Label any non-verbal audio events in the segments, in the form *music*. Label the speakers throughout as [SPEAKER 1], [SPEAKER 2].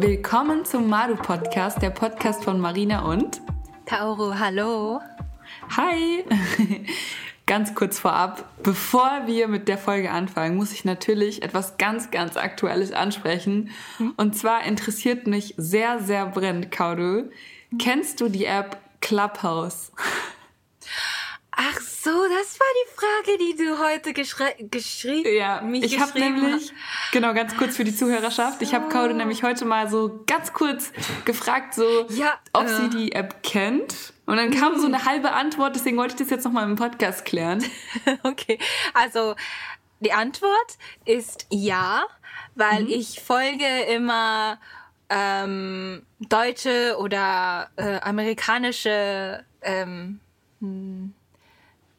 [SPEAKER 1] Willkommen zum Maru Podcast, der Podcast von Marina und
[SPEAKER 2] Kaoru. Hallo.
[SPEAKER 1] Hi. *laughs* Ganz kurz vorab, bevor wir mit der Folge anfangen, muss ich natürlich etwas ganz, ganz Aktuelles ansprechen. Hm? Und zwar interessiert mich sehr, sehr brennend, Kaoru. Hm? Kennst du die App Clubhouse?
[SPEAKER 2] Ach so, das war die Frage, die du heute geschrieben
[SPEAKER 1] Ja, mich ich habe nämlich, genau, ganz kurz für die Zuhörerschaft, so. ich habe Kaude nämlich heute mal so ganz kurz gefragt, so, ja, ob äh. sie die App kennt. Und dann kam so eine halbe Antwort, deswegen wollte ich das jetzt nochmal im Podcast klären. *laughs*
[SPEAKER 2] okay, also die Antwort ist ja, weil mhm. ich folge immer ähm, deutsche oder äh, amerikanische ähm, hm,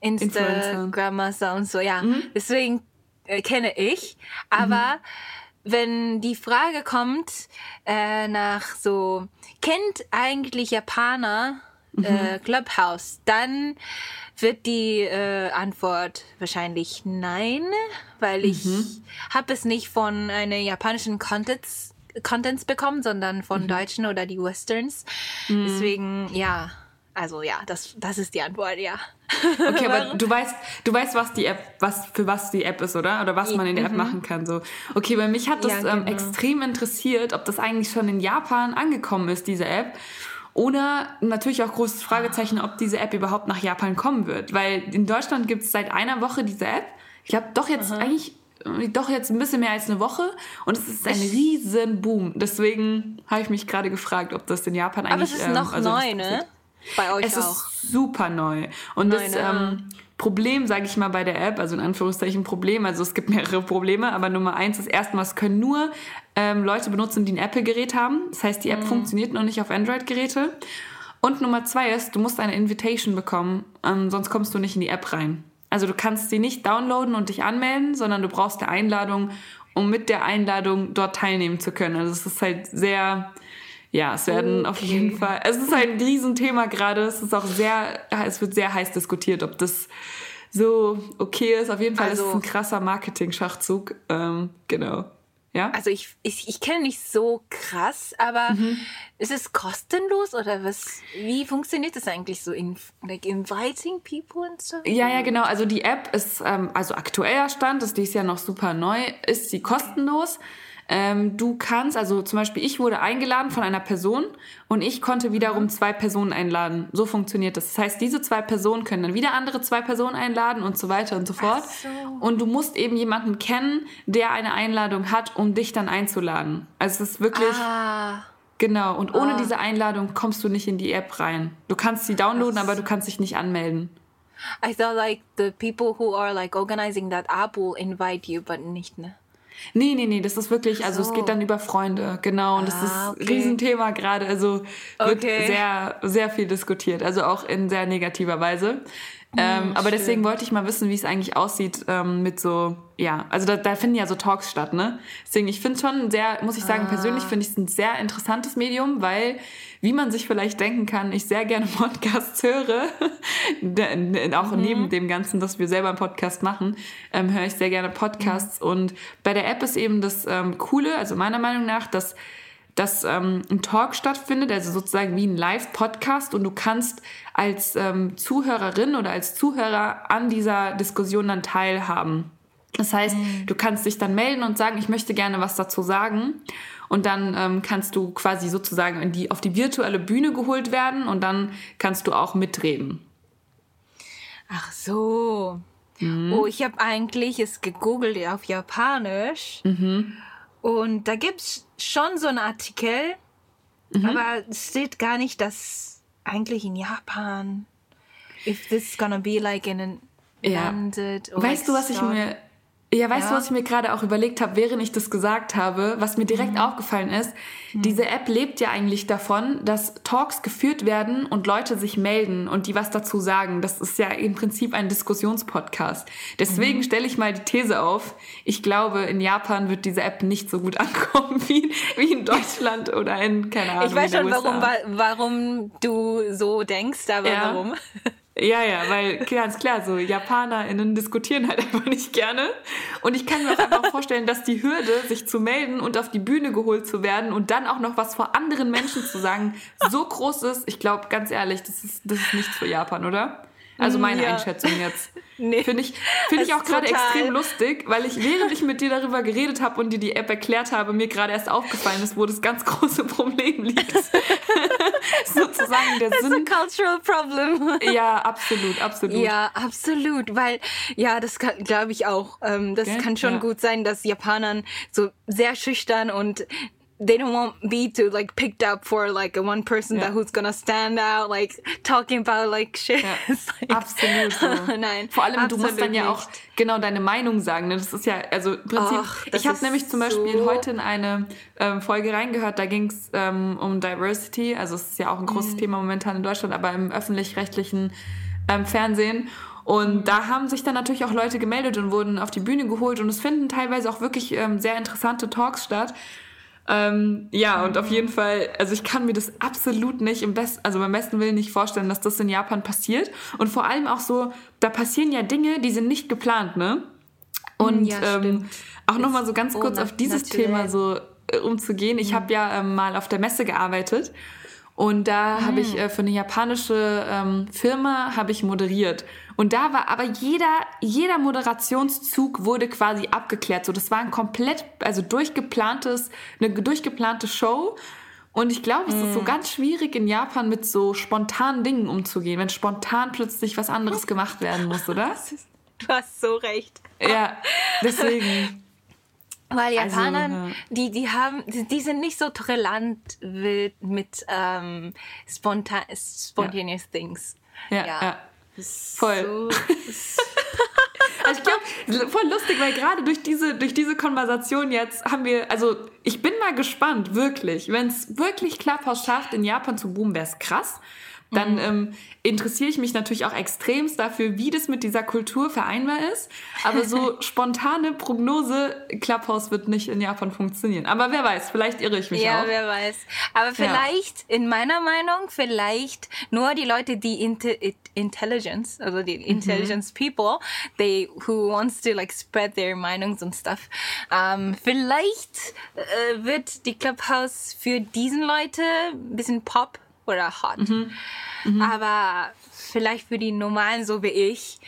[SPEAKER 2] Instagrammer und so, ja. Mhm. Deswegen äh, kenne ich. Aber mhm. wenn die Frage kommt äh, nach so, kennt eigentlich Japaner mhm. äh, Clubhouse, dann wird die äh, Antwort wahrscheinlich nein, weil ich mhm. habe es nicht von einer japanischen Contents, Contents bekommen, sondern von mhm. deutschen oder die Westerns. Mhm. Deswegen, ja. Also ja, das, das ist die Antwort, ja.
[SPEAKER 1] Okay, aber *laughs* du weißt, du weißt, was die App, was für was die App ist, oder? Oder was man in der App mhm. machen kann. So. Okay, weil mich hat das ja, ähm, genau. ähm, extrem interessiert, ob das eigentlich schon in Japan angekommen ist, diese App. Oder natürlich auch großes Fragezeichen, ob diese App überhaupt nach Japan kommen wird. Weil in Deutschland gibt es seit einer Woche diese App. Ich glaube doch jetzt Aha. eigentlich doch jetzt ein bisschen mehr als eine Woche und es ist ein riesen Boom. Deswegen habe ich mich gerade gefragt, ob das in Japan eigentlich. Aber
[SPEAKER 2] es ist noch ähm, also neu, ne?
[SPEAKER 1] Bei euch es auch. ist super neu. Und neu, das ähm, Problem, sage ich mal, bei der App, also in Anführungszeichen Problem, also es gibt *laughs* mehrere Probleme, aber Nummer eins ist erstmal, es können nur ähm, Leute benutzen, die ein Apple-Gerät haben. Das heißt, die App mhm. funktioniert noch nicht auf Android-Geräte. Und Nummer zwei ist, du musst eine Invitation bekommen, ähm, sonst kommst du nicht in die App rein. Also du kannst sie nicht downloaden und dich anmelden, sondern du brauchst eine Einladung, um mit der Einladung dort teilnehmen zu können. Also es ist halt sehr ja, es werden okay. auf jeden Fall, es ist ein Riesenthema gerade. Es ist auch sehr, es wird sehr heiß diskutiert, ob das so okay ist. Auf jeden Fall also, ist es ein krasser Marketing-Schachzug. Ähm, genau. Ja?
[SPEAKER 2] Also ich, ich, ich kenne nicht so krass, aber mhm. ist es kostenlos oder was? Wie funktioniert das eigentlich so? In, like inviting people and stuff?
[SPEAKER 1] Ja, ja, genau. Also die App ist, ähm, also aktueller Stand, ist dies Jahr noch super neu, ist sie kostenlos. Ähm, du kannst, also zum Beispiel, ich wurde eingeladen von einer Person und ich konnte wiederum mhm. zwei Personen einladen. So funktioniert das. Das heißt, diese zwei Personen können dann wieder andere zwei Personen einladen und so weiter und so fort. So. Und du musst eben jemanden kennen, der eine Einladung hat, um dich dann einzuladen. Also es ist wirklich. Ah. Genau, und ohne ah. diese Einladung kommst du nicht in die App rein. Du kannst sie downloaden, aber du kannst dich nicht anmelden.
[SPEAKER 2] I thought like the people who are like organizing that app will invite you, but nicht, ne?
[SPEAKER 1] Nee, nee, nee, das ist wirklich, also so. es geht dann über Freunde, genau. Und das ah, ist okay. ein Riesenthema gerade. Also wird okay. sehr, sehr viel diskutiert. Also auch in sehr negativer Weise. Ähm, hm, aber deswegen wollte ich mal wissen, wie es eigentlich aussieht ähm, mit so, ja, also da, da, finden ja so Talks statt, ne? Deswegen, ich finde es schon sehr, muss ich sagen, ah. persönlich finde ich es ein sehr interessantes Medium, weil, wie man sich vielleicht denken kann, ich sehr gerne *laughs* Podcasts höre. *laughs* auch mhm. neben dem Ganzen, dass wir selber einen Podcast machen, ähm, höre ich sehr gerne Podcasts. Mhm. Und bei der App ist eben das ähm, Coole, also meiner Meinung nach, dass dass ähm, ein Talk stattfindet, also sozusagen wie ein Live-Podcast und du kannst als ähm, Zuhörerin oder als Zuhörer an dieser Diskussion dann teilhaben. Das heißt, mhm. du kannst dich dann melden und sagen, ich möchte gerne was dazu sagen. Und dann ähm, kannst du quasi sozusagen in die, auf die virtuelle Bühne geholt werden und dann kannst du auch mitreden.
[SPEAKER 2] Ach so. Mhm. Oh, ich habe eigentlich es gegoogelt auf Japanisch. Mhm. Und da gibt es schon so einen Artikel, mhm. aber es steht gar nicht, dass eigentlich in Japan, if this is gonna be like in an
[SPEAKER 1] ja. landed. Weißt du, was ich mir ja, weißt ja. du, was ich mir gerade auch überlegt habe, während ich das gesagt habe, was mir direkt mhm. aufgefallen ist? Mhm. Diese App lebt ja eigentlich davon, dass Talks geführt werden und Leute sich melden und die was dazu sagen. Das ist ja im Prinzip ein Diskussionspodcast. Deswegen mhm. stelle ich mal die These auf. Ich glaube, in Japan wird diese App nicht so gut *laughs* ankommen wie, wie in Deutschland oder in, keine Ahnung.
[SPEAKER 2] Ich weiß schon, warum, warum du so denkst, aber ja. warum? *laughs*
[SPEAKER 1] Ja, ja, weil ganz klar, so JapanerInnen diskutieren halt *laughs* einfach nicht gerne. Und ich kann mir auch einfach vorstellen, dass die Hürde, sich zu melden und auf die Bühne geholt zu werden und dann auch noch was vor anderen Menschen zu sagen, so groß ist. Ich glaube, ganz ehrlich, das ist, das ist nichts für Japan, oder? Also meine ja. Einschätzung jetzt. Nee. Finde ich, find ich auch gerade extrem lustig, weil ich, während ich mit dir darüber geredet habe und dir die App erklärt habe, mir gerade erst aufgefallen ist, wo das ganz große Problem liegt. *laughs* Sozusagen der
[SPEAKER 2] That's
[SPEAKER 1] Sinn.
[SPEAKER 2] A cultural problem. *laughs*
[SPEAKER 1] ja, absolut, absolut.
[SPEAKER 2] Ja, absolut, weil ja, das glaube ich auch. Ähm, das okay? kann schon ja. gut sein, dass Japanern so sehr schüchtern und they don't want be to like picked up for like a one person yeah. that who's gonna stand out like talking about like *laughs* shit. Ja, *laughs*
[SPEAKER 1] like, absolut. So. *laughs* Nein. Vor allem du musst dann ja auch genau deine Meinung sagen. Ne? Das ist ja also im Prinzip. Och, ich habe nämlich zum Beispiel so heute in eine ähm, Folge reingehört. Da ging es ähm, um Diversity. Also es ist ja auch ein großes mhm. Thema momentan in Deutschland, aber im öffentlich-rechtlichen ähm, Fernsehen. Und da haben sich dann natürlich auch Leute gemeldet und wurden auf die Bühne geholt und es finden teilweise auch wirklich ähm, sehr interessante Talks statt. Ähm, ja, und auf jeden Fall, also ich kann mir das absolut nicht im besten, also beim besten Willen nicht vorstellen, dass das in Japan passiert. Und vor allem auch so, da passieren ja Dinge, die sind nicht geplant, ne? Und ja, ähm, auch nochmal so ganz kurz auf dieses natürlich. Thema so äh, umzugehen. Ich mhm. habe ja ähm, mal auf der Messe gearbeitet und da mhm. habe ich äh, für eine japanische ähm, Firma habe ich moderiert. Und da war aber jeder, jeder Moderationszug wurde quasi abgeklärt. So, das war ein komplett, also durchgeplantes, eine durchgeplante Show. Und ich glaube, es ist so mm. ganz schwierig in Japan mit so spontanen Dingen umzugehen, wenn spontan plötzlich was anderes gemacht werden muss, oder? *laughs*
[SPEAKER 2] Du hast so recht.
[SPEAKER 1] Ja, deswegen. *laughs*
[SPEAKER 2] Weil Japaner, also, ja. die, die haben, die sind nicht so tolerant mit ähm, spontan, spontaneous ja. things.
[SPEAKER 1] Ja, ja. Voll. So, *laughs* also ich glaube, voll lustig, weil gerade durch diese, durch diese Konversation jetzt haben wir, also ich bin mal gespannt, wirklich. Wenn es wirklich Clubhouse schafft, in Japan zu boomen, wäre es krass dann mhm. ähm, interessiere ich mich natürlich auch extremst dafür, wie das mit dieser Kultur vereinbar ist. Aber so *laughs* spontane Prognose, Clubhouse wird nicht in Japan funktionieren. Aber wer weiß, vielleicht irre ich mich
[SPEAKER 2] ja,
[SPEAKER 1] auch.
[SPEAKER 2] Ja, wer weiß. Aber vielleicht, ja. in meiner Meinung, vielleicht nur die Leute, die Inte Intelligence, also die mhm. Intelligence mhm. people, they who wants to like spread their Meinungs und stuff. Um, vielleicht äh, wird die Clubhouse für diesen Leute ein bisschen Pop oder hot. Mhm. Mhm. Aber vielleicht für die Normalen so wie ich,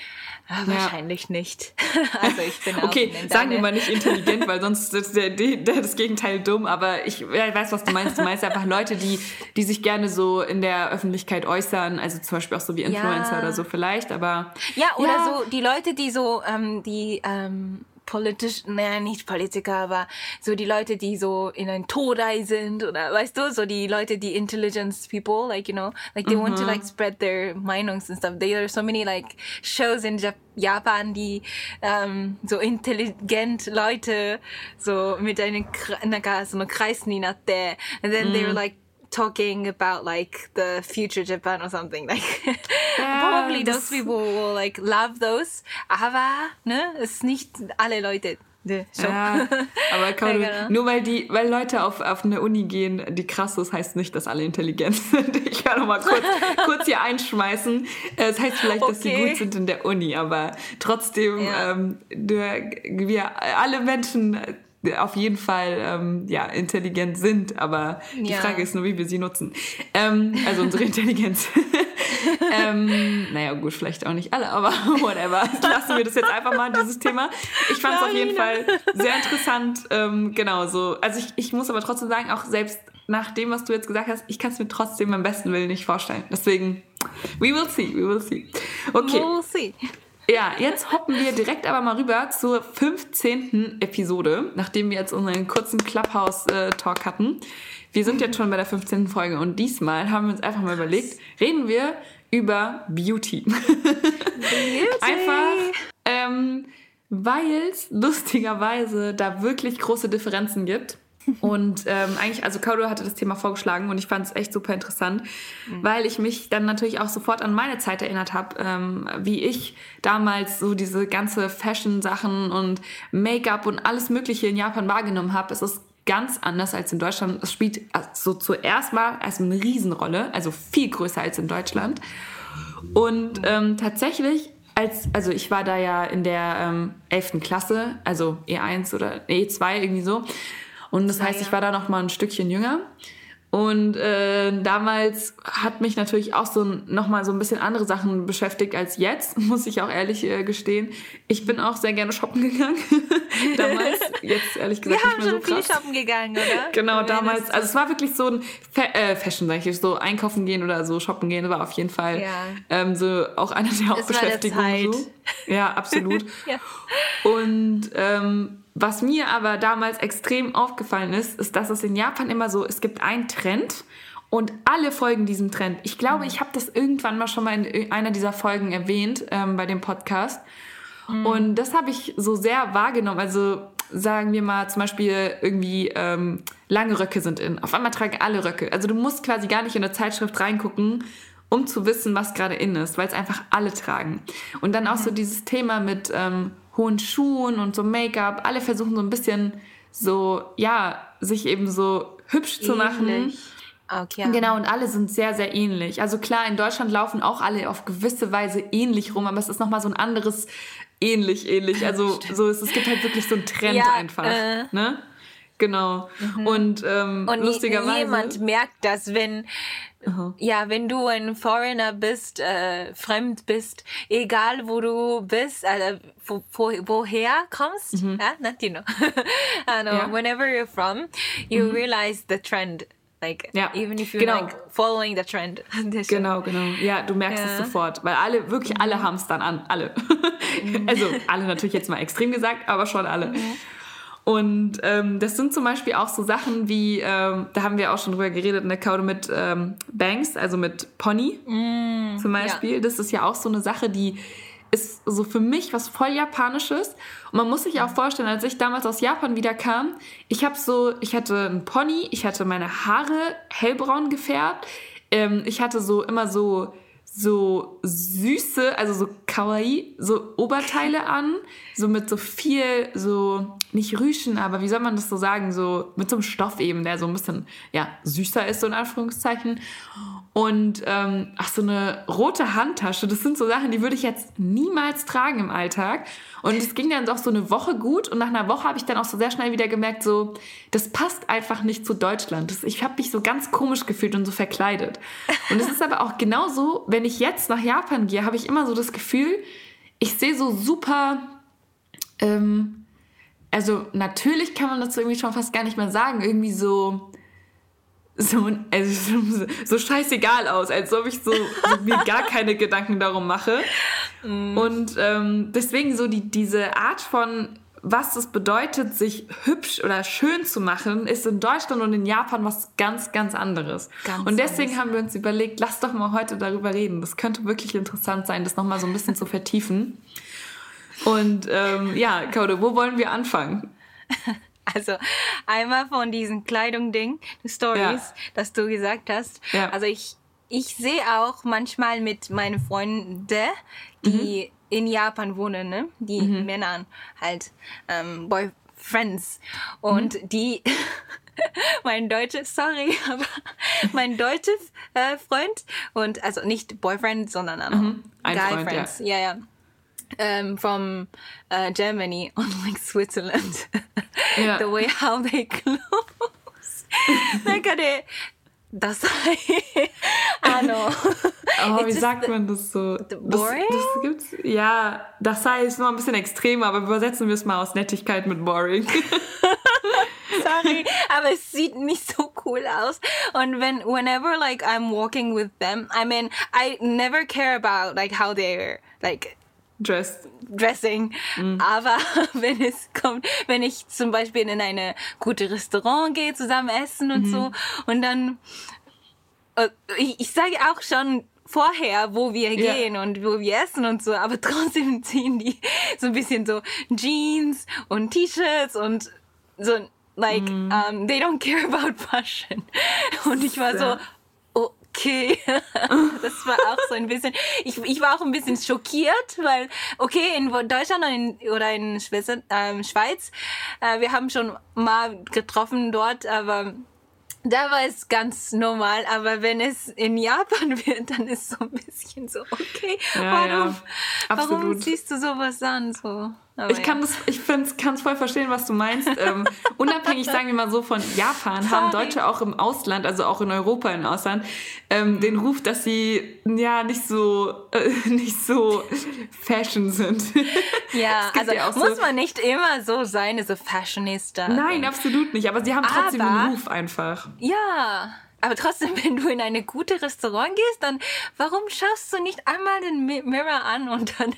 [SPEAKER 2] ja, wahrscheinlich nicht. *laughs*
[SPEAKER 1] also ich bin Okay, sagen wir mal nicht intelligent, weil sonst ist der, der, das Gegenteil dumm, aber ich ja, weiß, was du meinst. Du meinst einfach Leute, die, die sich gerne so in der Öffentlichkeit äußern, also zum Beispiel auch so wie Influencer ja. oder so vielleicht, aber...
[SPEAKER 2] Ja, oder so die Leute, die so, ähm, die... Ähm, politisch, naja, nicht Politiker, aber so die Leute, die so in ein Todai sind oder weißt du, so die Leute, die intelligence people, like, you know, like they mm -hmm. want to like spread their Meinungs and stuff. There are so many like shows in Japan, die um, so intelligent Leute so mit einer, so einer Kreis ni natte, and then mm. they were like talking about like the future Japan or something. *laughs* Like yeah, probably those people will like love those. Aber ne, es nicht alle Leute.
[SPEAKER 1] Ja, aber *laughs* kaum, genau. nur weil die, weil Leute auf, auf eine Uni gehen, die krass ist, heißt nicht, dass alle intelligent *laughs* sind. Ich kann noch mal kurz, kurz hier einschmeißen. Es heißt vielleicht, dass okay. sie gut sind in der Uni, aber trotzdem, ja. ähm, wir alle Menschen auf jeden Fall ähm, ja, intelligent sind, aber die Frage ist nur, wie wir sie nutzen. Ähm, also unsere *laughs* Intelligenz. *laughs* ähm, naja, gut, vielleicht auch nicht alle, aber *laughs* whatever. Lassen wir das jetzt einfach mal, dieses Thema. Ich fand es auf jeden Fall sehr interessant. Ähm, genau so. Also ich, ich muss aber trotzdem sagen, auch selbst nach dem, was du jetzt gesagt hast, ich kann es mir trotzdem beim besten Willen nicht vorstellen. Deswegen, we will see, we will see. Okay. We will see. Ja, jetzt hoppen wir direkt aber mal rüber zur 15. Episode, nachdem wir jetzt unseren kurzen Clubhouse-Talk hatten. Wir sind jetzt schon bei der 15. Folge und diesmal haben wir uns einfach mal überlegt, reden wir über Beauty. Beauty. einfach, ähm, weil es lustigerweise da wirklich große Differenzen gibt und ähm, eigentlich, also Kaudo hatte das Thema vorgeschlagen und ich fand es echt super interessant, mhm. weil ich mich dann natürlich auch sofort an meine Zeit erinnert habe, ähm, wie ich damals so diese ganze Fashion-Sachen und Make-up und alles Mögliche in Japan wahrgenommen habe. Es ist ganz anders als in Deutschland. Es spielt so zuerst mal als eine Riesenrolle, also viel größer als in Deutschland. Und ähm, tatsächlich, als, also ich war da ja in der ähm, 11. Klasse, also E1 oder E2 irgendwie so. Und das heißt, ich war da noch mal ein Stückchen jünger. Und äh, damals hat mich natürlich auch so noch mal so ein bisschen andere Sachen beschäftigt als jetzt, *laughs* muss ich auch ehrlich äh, gestehen. Ich bin auch sehr gerne shoppen gegangen. *laughs* damals, jetzt ehrlich gesagt
[SPEAKER 2] Wir
[SPEAKER 1] nicht
[SPEAKER 2] mehr so krass. Wir haben schon viel shoppen gegangen, oder? *laughs*
[SPEAKER 1] Genau, damals. Also es war wirklich so ein Fa äh, Fashion, sag ich, so einkaufen gehen oder so shoppen gehen, war auf jeden Fall ja. ähm, so auch eine der Hauptbeschäftigungen. So. Ja, absolut. ja. Und ähm, was mir aber damals extrem aufgefallen ist, ist, dass es in Japan immer so, es gibt einen Trend und alle folgen diesem Trend. Ich glaube, ich habe das irgendwann mal schon mal in einer dieser Folgen erwähnt ähm, bei dem Podcast. Mhm. Und das habe ich so sehr wahrgenommen. Also sagen wir mal zum Beispiel irgendwie ähm, lange Röcke sind in. Auf einmal tragen alle Röcke. Also du musst quasi gar nicht in eine Zeitschrift reingucken, um zu wissen, was gerade in ist, weil es einfach alle tragen. Und dann auch so mhm. dieses Thema mit ähm, hohen Schuhen und so Make-up. Alle versuchen so ein bisschen so, ja, sich eben so hübsch ähnlich. zu machen. Okay. Genau, und alle sind sehr, sehr ähnlich. Also klar, in Deutschland laufen auch alle auf gewisse Weise ähnlich rum, aber es ist nochmal so ein anderes ähnlich, ähnlich. *laughs* Also so, es, es gibt halt wirklich so einen Trend ja, einfach. Äh. Ne? Genau. Mhm. Und, ähm, und lustigerweise.
[SPEAKER 2] Jemand merkt das, wenn Aha. Ja, wenn du ein Foreigner bist, äh, fremd bist, egal wo du bist, äh, wo, wo, woher kommst, mhm. ja, not you know. *laughs* Know, yeah. whenever you're from, you mhm. realize the trend. Like, ja. even if you're genau. like following the trend. *laughs*
[SPEAKER 1] genau, genau. Ja, du merkst ja. es sofort, weil alle, wirklich alle mhm. haben es dann an, alle. Mhm. *laughs* also alle natürlich jetzt mal extrem gesagt, aber schon alle. Mhm. Und ähm, das sind zum Beispiel auch so Sachen wie, ähm, da haben wir auch schon drüber geredet, eine Kaude mit ähm, Banks, also mit Pony mm, zum Beispiel. Ja. Das ist ja auch so eine Sache, die ist so für mich was voll Japanisches. Und man muss sich auch vorstellen, als ich damals aus Japan wieder kam, ich habe so, ich hatte einen Pony, ich hatte meine Haare hellbraun gefärbt, ähm, ich hatte so immer so so süße, also so kawaii, so Oberteile an, so mit so viel, so nicht Rüschen, aber wie soll man das so sagen, so mit so einem Stoff eben, der so ein bisschen, ja, süßer ist, so in Anführungszeichen. Und ähm, ach, so eine rote Handtasche, das sind so Sachen, die würde ich jetzt niemals tragen im Alltag. Und es ging dann doch so eine Woche gut und nach einer Woche habe ich dann auch so sehr schnell wieder gemerkt, so, das passt einfach nicht zu Deutschland. Das, ich habe mich so ganz komisch gefühlt und so verkleidet. Und es ist aber auch genauso, wenn ich jetzt nach Japan gehe, habe ich immer so das Gefühl, ich sehe so super, ähm, also natürlich kann man das irgendwie schon fast gar nicht mehr sagen, irgendwie so so, also, *laughs* so scheißegal aus, als ob ich so, so *laughs* mir gar keine Gedanken darum mache. Mm. Und ähm, deswegen so die, diese Art von, was es bedeutet, sich hübsch oder schön zu machen, ist in Deutschland und in Japan was ganz, ganz anderes. Ganz und deswegen anders. haben wir uns überlegt, lass doch mal heute darüber reden. Das könnte wirklich interessant sein, das nochmal so ein bisschen zu vertiefen. Und ähm, ja, Kaude, wo wollen wir anfangen? *laughs* *laughs*
[SPEAKER 2] Also einmal von diesen Kleidung-Ding, Stories, ja. das du gesagt hast. Ja. Also ich, ich sehe auch manchmal mit meinen Freunden, die mhm. in Japan wohnen, ne? die mhm. Männer halt, ähm, Boyfriends. Und mhm. die, *laughs* mein deutsches, sorry, *laughs* aber mein deutsches äh, Freund und also nicht Boyfriend, sondern mhm. Guy Freund, Friends. Ja, ja. ja um, from uh, Germany *laughs* on like Switzerland. Yeah. the way how they close. *laughs* なんかね、ダサい。あの、
[SPEAKER 1] oh, *laughs* wie sagt man das so? Boring? Das, das gibt's, ja, Dasai ist nur ein bisschen extrem, aber übersetzen wir es mal aus Nettigkeit mit boring.
[SPEAKER 2] Sorry, aber es sieht nicht so cool aus. Und wenn, whenever like I'm walking with them, I mean, I never care about like how they're like
[SPEAKER 1] Dressed.
[SPEAKER 2] Dressing. Mm. Aber *laughs* wenn es kommt, wenn ich zum Beispiel in eine gute Restaurant gehe, zusammen essen und mm. so, und dann, äh, ich, ich sage auch schon vorher, wo wir yeah. gehen und wo wir essen und so, aber *laughs* trotzdem ziehen die so ein bisschen so Jeans und T-Shirts und so, like, mm. um, they don't care *laughs* about fashion. Und ich war so, okay. *laughs* das war auch so ein bisschen, ich, ich war auch ein bisschen schockiert, weil, okay, in Deutschland oder in, oder in Schweiz, ähm, Schweiz äh, wir haben schon mal getroffen dort, aber da war es ganz normal, aber wenn es in Japan *laughs* wird, dann ist es so ein bisschen so, okay, ja, warum, ja, warum ziehst du sowas an? So.
[SPEAKER 1] Aber ich kann ja. ich kann es voll verstehen, was du meinst. ähm, unabhängig, sagen wir mal so, von Japan Sorry. haben Deutsche auch im Ausland, also auch in Europa im Ausland, ähm, den Ruf, dass sie ja nicht so äh, *laughs* nicht so Fashion sind.
[SPEAKER 2] Ja, *laughs* also ja muss so, man nicht immer so sein, so Fashionista.
[SPEAKER 1] Nein, absolut nicht. Aber sie haben trotzdem aber, den Ruf einfach.
[SPEAKER 2] Ja. Aber trotzdem, *laughs* wenn du in eine gute Restaurant gehst, dann warum schaust du nicht einmal den Mirror an und dann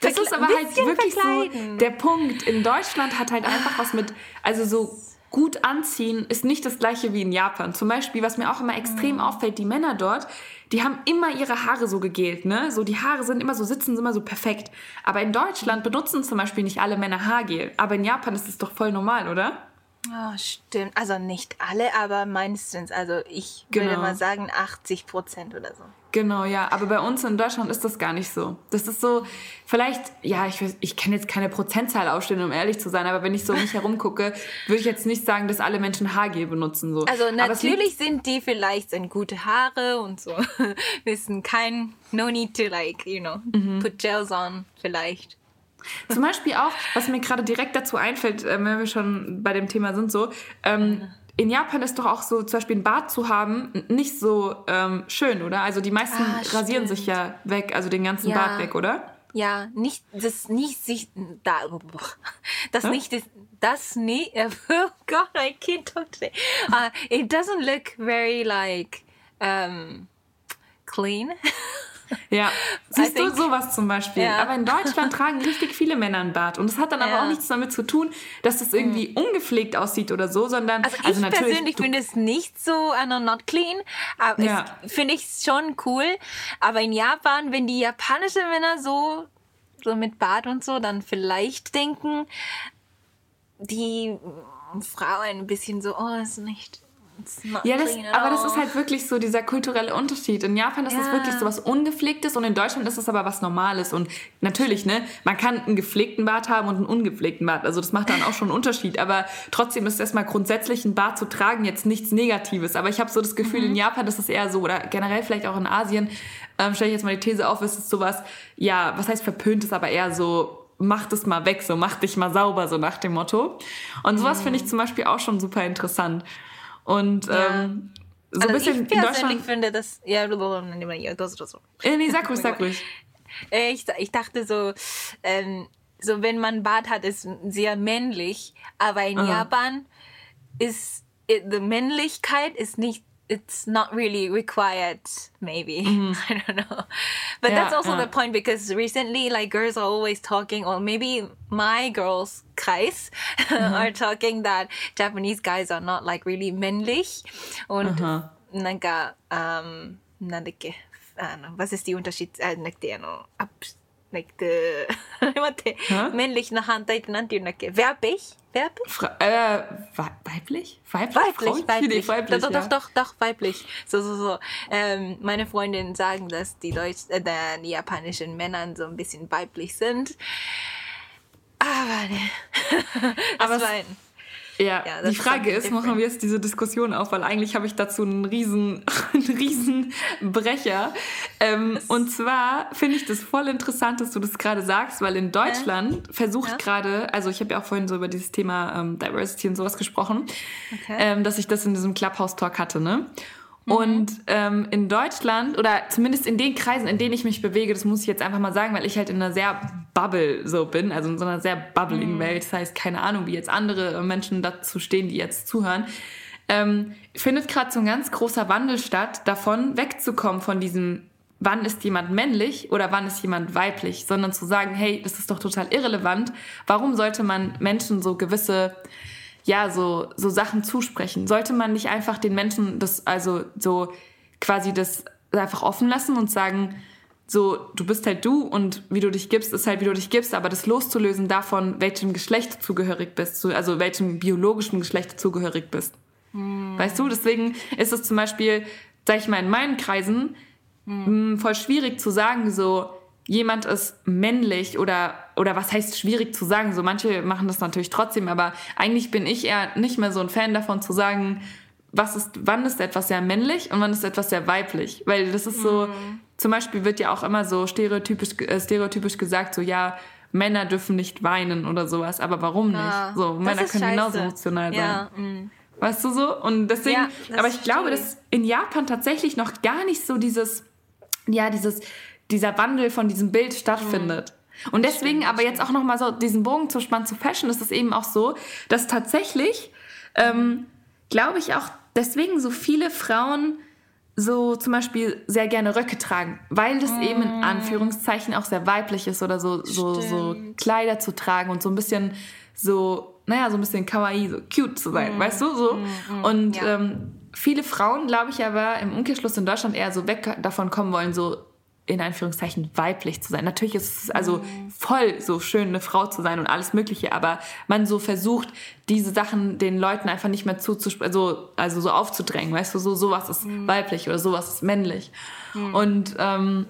[SPEAKER 1] Das ist aber halt wirklich so der Punkt. In Deutschland hat halt einfach was mit, also so gut anziehen ist nicht das gleiche wie in Japan. Zum Beispiel, was mir auch immer extrem mhm. auffällt, die Männer dort, die haben immer ihre Haare so gegelt, ne? So die Haare sind immer so, sitzen immer so perfekt. Aber in Deutschland benutzen zum Beispiel nicht alle Männer Haargel. Aber in Japan ist es doch voll normal, oder?
[SPEAKER 2] Oh, stimmt. Also nicht alle, aber meistens. Also ich genau. würde mal sagen 80 Prozent oder so.
[SPEAKER 1] Genau, ja. Aber bei uns in Deutschland ist das gar nicht so. Das ist so, vielleicht, ja, ich, ich kann jetzt keine Prozentzahl aufstellen, um ehrlich zu sein, aber wenn ich so um mich herum gucke, würde ich jetzt nicht sagen, dass alle Menschen Haargel benutzen. So.
[SPEAKER 2] Also natürlich sind die vielleicht sind gute Haare und so. *laughs* Wissen kein, no need to like, you know, mhm. put gels on vielleicht.
[SPEAKER 1] Zum Beispiel auch, was mir gerade direkt dazu einfällt, äh, wenn wir schon bei dem Thema sind, so, ähm, in Japan ist doch auch so, zum Beispiel ein Bart zu haben, nicht so ähm, schön, oder? Also die meisten ah, rasieren sich ja weg, also den ganzen ja. Bart weg, oder?
[SPEAKER 2] Ja, nicht, das nicht sich, da, das ja? nicht, das, das nicht, *laughs* oh God, I can't talk today. Uh, it doesn't look very like, um, clean. *laughs* *laughs*
[SPEAKER 1] Ja, *laughs* siehst du sowas zum Beispiel. Ja. Aber in Deutschland *laughs* tragen richtig viele Männer einen Bart. Und das hat dann ja. aber auch nichts damit zu tun, dass das irgendwie mhm. ungepflegt aussieht oder so, sondern.
[SPEAKER 2] Also, also ich persönlich finde es nicht so, uh, not clean. Aber ja. finde ich schon cool. Aber in Japan, wenn die japanischen Männer so, so mit Bart und so, dann vielleicht denken die Frauen ein bisschen so, oh, ist nicht
[SPEAKER 1] ja, das, aber das ist halt wirklich so dieser kulturelle Unterschied. In Japan ist ja. das wirklich so was Ungepflegtes und in Deutschland ist es aber was Normales. Und natürlich, ne, man kann einen gepflegten Bart haben und einen ungepflegten Bart. Also das macht dann auch schon einen Unterschied. Aber trotzdem ist erstmal grundsätzlich ein Bart zu tragen jetzt nichts Negatives. Aber ich habe so das Gefühl, mhm. in Japan ist es eher so, oder generell vielleicht auch in Asien, ähm, stelle ich jetzt mal die These auf, ist es sowas, ja, was heißt verpönt ist, aber eher so mach das mal weg, so mach dich mal sauber, so nach dem Motto. Und sowas mhm. finde ich zum Beispiel auch schon super interessant. Und ja. ähm, so also ein bisschen
[SPEAKER 2] ich persönlich finde das. Ja, das
[SPEAKER 1] oder so. Äh, nee, sag ruhig, sag ruhig. *laughs*
[SPEAKER 2] Ich, ich dachte so, ähm, so wenn man Bart hat, ist sehr männlich, aber in Aha. Japan ist die Männlichkeit ist nicht it's not really required maybe *laughs* mm. i don't know but yeah, that's also yeah. the point because recently like girls are always talking or maybe my girls kreis *laughs* mm-hmm. are talking that japanese guys are not like really männlich und uh-huh. なんか、um, なんだっけあの、was ist die Unterschied, あ、なくて、あの、 like the 待って、männlich の反対ってなんて言うんだっけ werblich? Werblich?
[SPEAKER 1] Fra äh, weiblich?
[SPEAKER 2] Weiblich? Weiblich, weiblich. weiblich doch, ja. doch, doch, doch, weiblich. So, so, so. Ähm, meine Freundinnen sagen, dass die, Deutsch, äh, die japanischen Männer so ein bisschen weiblich sind. Aber ne. *laughs*
[SPEAKER 1] Aber es, ja, ja die Frage ist, machen wir jetzt diese Diskussion auf, weil eigentlich habe ich dazu einen riesen, *laughs* einen riesen Brecher. Ähm, und zwar finde ich das voll interessant, dass du das gerade sagst, weil in Deutschland ja. versucht ja. gerade, also ich habe ja auch vorhin so über dieses Thema ähm, Diversity und sowas gesprochen, okay. ähm, dass ich das in diesem Clubhouse-Talk hatte, ne? Mhm. Und ähm, in Deutschland oder zumindest in den Kreisen, in denen ich mich bewege, das muss ich jetzt einfach mal sagen, weil ich halt in einer sehr Bubble so bin, also in so einer sehr bubbling mhm. Welt. Das heißt, keine Ahnung, wie jetzt andere Menschen dazu stehen, die jetzt zuhören. Ähm, findet gerade so ein ganz großer Wandel statt, davon wegzukommen von diesem, wann ist jemand männlich oder wann ist jemand weiblich, sondern zu sagen, hey, das ist doch total irrelevant. Warum sollte man Menschen so gewisse ja, so, so Sachen zusprechen? Sollte man nicht einfach den Menschen das, also so quasi das einfach offen lassen und sagen, so, du bist halt du und wie du dich gibst, ist halt wie du dich gibst, aber das loszulösen davon, welchem Geschlecht du zugehörig bist, also welchem biologischen Geschlecht du zugehörig bist. Hm. Weißt du, deswegen ist es zum Beispiel, sag ich mal, in meinen Kreisen hm. voll schwierig zu sagen, so, jemand ist männlich oder, oder was heißt schwierig zu sagen, so manche machen das natürlich trotzdem, aber eigentlich bin ich eher nicht mehr so ein Fan davon zu sagen, was ist, wann ist etwas sehr männlich und wann ist etwas sehr weiblich. Weil das ist so, mhm. zum Beispiel wird ja auch immer so stereotypisch, äh, stereotypisch gesagt, so ja, Männer dürfen nicht weinen oder sowas, aber warum nicht? Ah, so, Männer können scheiße. genauso emotional sein. Ja, mm. Weißt du so? Und deswegen, ja, aber ich glaube, dass in Japan tatsächlich noch gar nicht so dieses, ja, dieses, dieser Wandel von diesem Bild stattfindet. Mm. Und deswegen stimmt, aber jetzt auch nochmal so diesen Bogen zu spannen zu Fashion, ist es eben auch so, dass tatsächlich, ähm, glaube ich auch deswegen so viele Frauen so zum Beispiel sehr gerne Röcke tragen, weil das mm. eben in mm. Anführungszeichen auch sehr weiblich ist oder so, so, so Kleider zu tragen und so ein bisschen so, naja, so ein bisschen kawaii, so cute zu sein, mm. weißt du? So. Mm und ja. ähm, viele Frauen, glaube ich, aber im Umkehrschluss in Deutschland eher so weg davon kommen wollen, so in Anführungszeichen weiblich zu sein. Natürlich ist es also mhm. voll so schön, eine Frau zu sein und alles Mögliche, aber man so versucht, diese Sachen den Leuten einfach nicht mehr zuzusprechen, also, also so aufzudrängen, weißt du, so sowas ist mhm. weiblich oder sowas ist männlich. Mhm. Und ähm,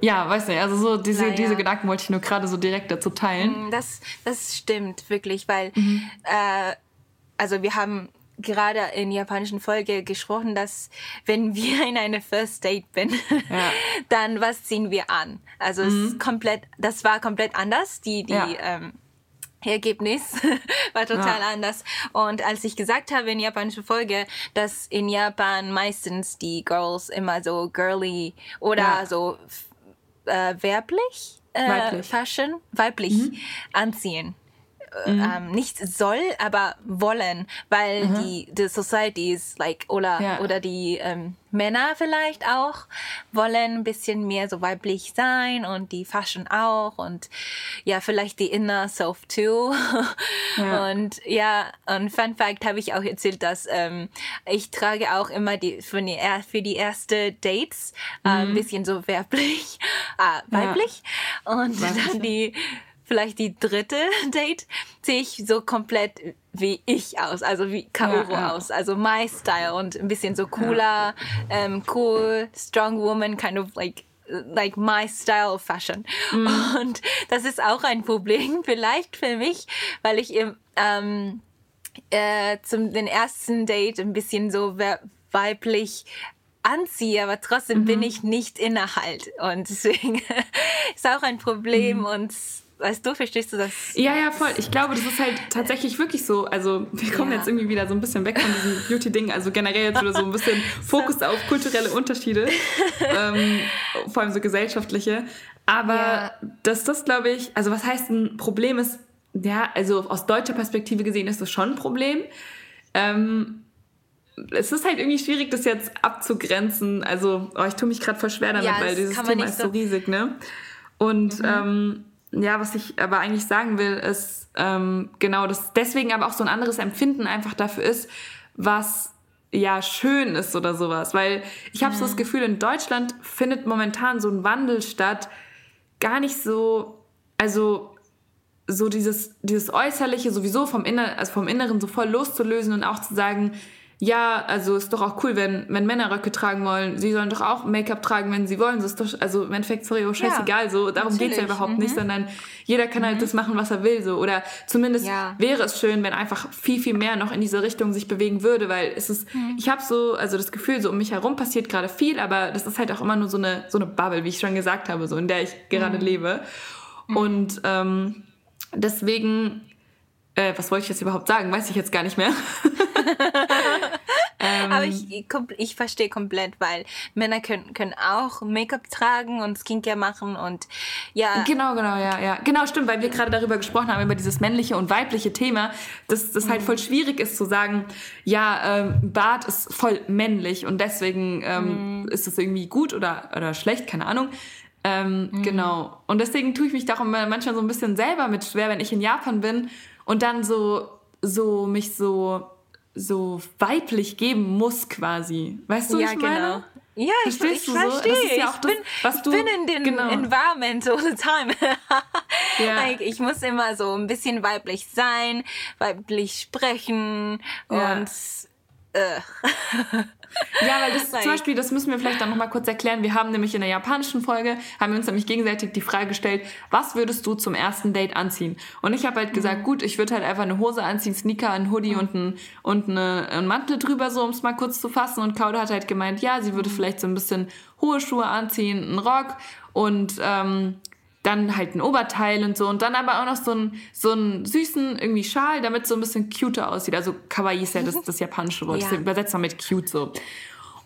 [SPEAKER 1] ja, weißt du, also so diese, naja. diese Gedanken wollte ich nur gerade so direkt dazu teilen.
[SPEAKER 2] Mhm, das, das stimmt wirklich, weil mhm. äh, also wir haben gerade in japanischen Folge gesprochen, dass wenn wir *laughs* in eine First Date bin, ja. *laughs* dann was ziehen wir an? Also mhm. komplett, das war komplett anders. Die die ja. ähm, Ergebnis *laughs* war total ja. anders. Und als ich gesagt habe in japanischer Folge, dass in Japan meistens die Girls immer so girly oder so äh, werblich, äh, weiblich. Fashion, weiblich mhm. anziehen mhm. ähm, nicht soll, aber wollen, weil mhm. die, die Societies, like, oder, ja. oder die ähm, Männer vielleicht auch, wollen ein bisschen mehr so weiblich sein und die Fashion auch und ja, vielleicht die Inner Self too. *laughs* Ja. Und ja, und Fun Fact habe ich auch erzählt, dass ähm, ich trage auch immer die für die, für die erste Dates äh, mhm. ein bisschen so werblich, *laughs* äh, weiblich ja. und *laughs* dann die vielleicht die dritte *laughs* Date, sehe ich so komplett wie ich aus, also wie Kaoru ja, ja. aus, also my style und ein bisschen so cooler, ja. ähm, cool, strong woman, kind of like like my style of fashion. Mm. Und das ist auch ein Problem *laughs* vielleicht für mich, weil ich im ähm, äh, zum den ersten Date ein bisschen so weiblich anziehe, aber trotzdem mhm. bin ich nicht Inhalt und deswegen *laughs* ist auch ein Problem mhm. und Weißt du, verstehst du das?
[SPEAKER 1] Ja, ja, voll. Ich glaube, das ist halt tatsächlich wirklich so. Also, wir kommen ja. jetzt irgendwie wieder so ein bisschen weg von diesem Beauty-Ding. Also, generell jetzt wieder so ein bisschen *laughs* Fokus auf kulturelle Unterschiede. ähm, vor allem so gesellschaftliche. Aber ja. dass das, glaube ich, also, was heißt ein Problem ist, ja, also aus deutscher Perspektive gesehen ist das schon ein Problem. Ähm, es ist halt irgendwie schwierig, das jetzt abzugrenzen. Also, oh, ich tue mich gerade voll schwer damit, ja, weil dieses Thema ist so riesig, ne? Und mhm. ähm, ja, was ich aber eigentlich sagen will, ist ähm, genau, dass deswegen aber auch so ein anderes Empfinden einfach dafür ist, was ja schön ist oder sowas. Weil ich habe mhm. so das mhm. Gefühl, in Deutschland findet momentan so ein Wandel statt, gar nicht so, also so dieses, dieses Äußerliche sowieso vom, Inner, also vom Inneren so voll loszulösen und auch zu sagen, ja, also ist doch auch cool, wenn, wenn Männer Röcke tragen wollen. Sie sollen doch auch Make-up tragen, wenn sie wollen. Das ist doch, also im Endeffekt, sorry, oh, scheißegal. Ja, so, darum geht es ja überhaupt mhm. nicht, sondern jeder kann halt mhm. halt das machen, was er will. So. Oder zumindest ja. wäre es schön, wenn einfach viel, viel mehr noch in diese Richtung sich bewegen würde, weil es ist, mhm. ich habe so, also das Gefühl, so um mich herum passiert gerade viel, aber das ist halt auch immer nur so eine, so eine Bubble, wie ich schon gesagt habe, so in der ich gerade mhm. lebe. Mhm. Und ähm, deswegen äh, was wollte ich jetzt überhaupt sagen? Weiß ich jetzt gar nicht mehr. *laughs*
[SPEAKER 2] ähm, Aber ich, ich verstehe komplett, weil Männer können, können auch Make-up tragen und Skincare machen und ja.
[SPEAKER 1] Genau, genau, ja, ja. Genau, stimmt, weil wir gerade darüber gesprochen haben, über dieses männliche und weibliche Thema, dass das halt mhm. voll schwierig ist zu sagen, ja, ähm, Bart ist voll männlich und deswegen ähm, mhm. ist es irgendwie gut oder, oder schlecht, keine Ahnung. Ähm, mhm. Genau. Und deswegen tue ich mich darum manchmal so ein bisschen selber mit schwer, wenn ich in Japan bin und dann so, so mich so, so weiblich geben muss quasi. Weißt du, ja, ich meine? Genau.
[SPEAKER 2] Ja, ich, ich, ich verstehe. So? Ja ich, bin, du, ich bin in dem genau. Environment all the time. *laughs* ja. like, ich muss immer so ein bisschen weiblich sein, weiblich sprechen ja. und *laughs*
[SPEAKER 1] ja, weil das like. zum Beispiel, das müssen wir vielleicht dann nochmal kurz erklären. Wir haben nämlich in der japanischen Folge, haben wir uns nämlich gegenseitig die Frage gestellt, was würdest du zum ersten Date anziehen? Und ich habe halt mhm. gesagt, gut, ich würde halt einfach eine Hose anziehen, Sneaker, ein Hoodie mhm. und, ein, und eine, einen Mantel drüber, so um es mal kurz zu fassen. Und Kaude hat halt gemeint, ja, sie würde mhm. vielleicht so ein bisschen hohe Schuhe anziehen, einen Rock und ähm, dann halt ein Oberteil und so und dann aber auch noch so einen so einen süßen irgendwie Schal, damit es so ein bisschen cuter aussieht. Also kawaii ist ja das, das japanische Wort, ja. das übersetzt man mit cute so.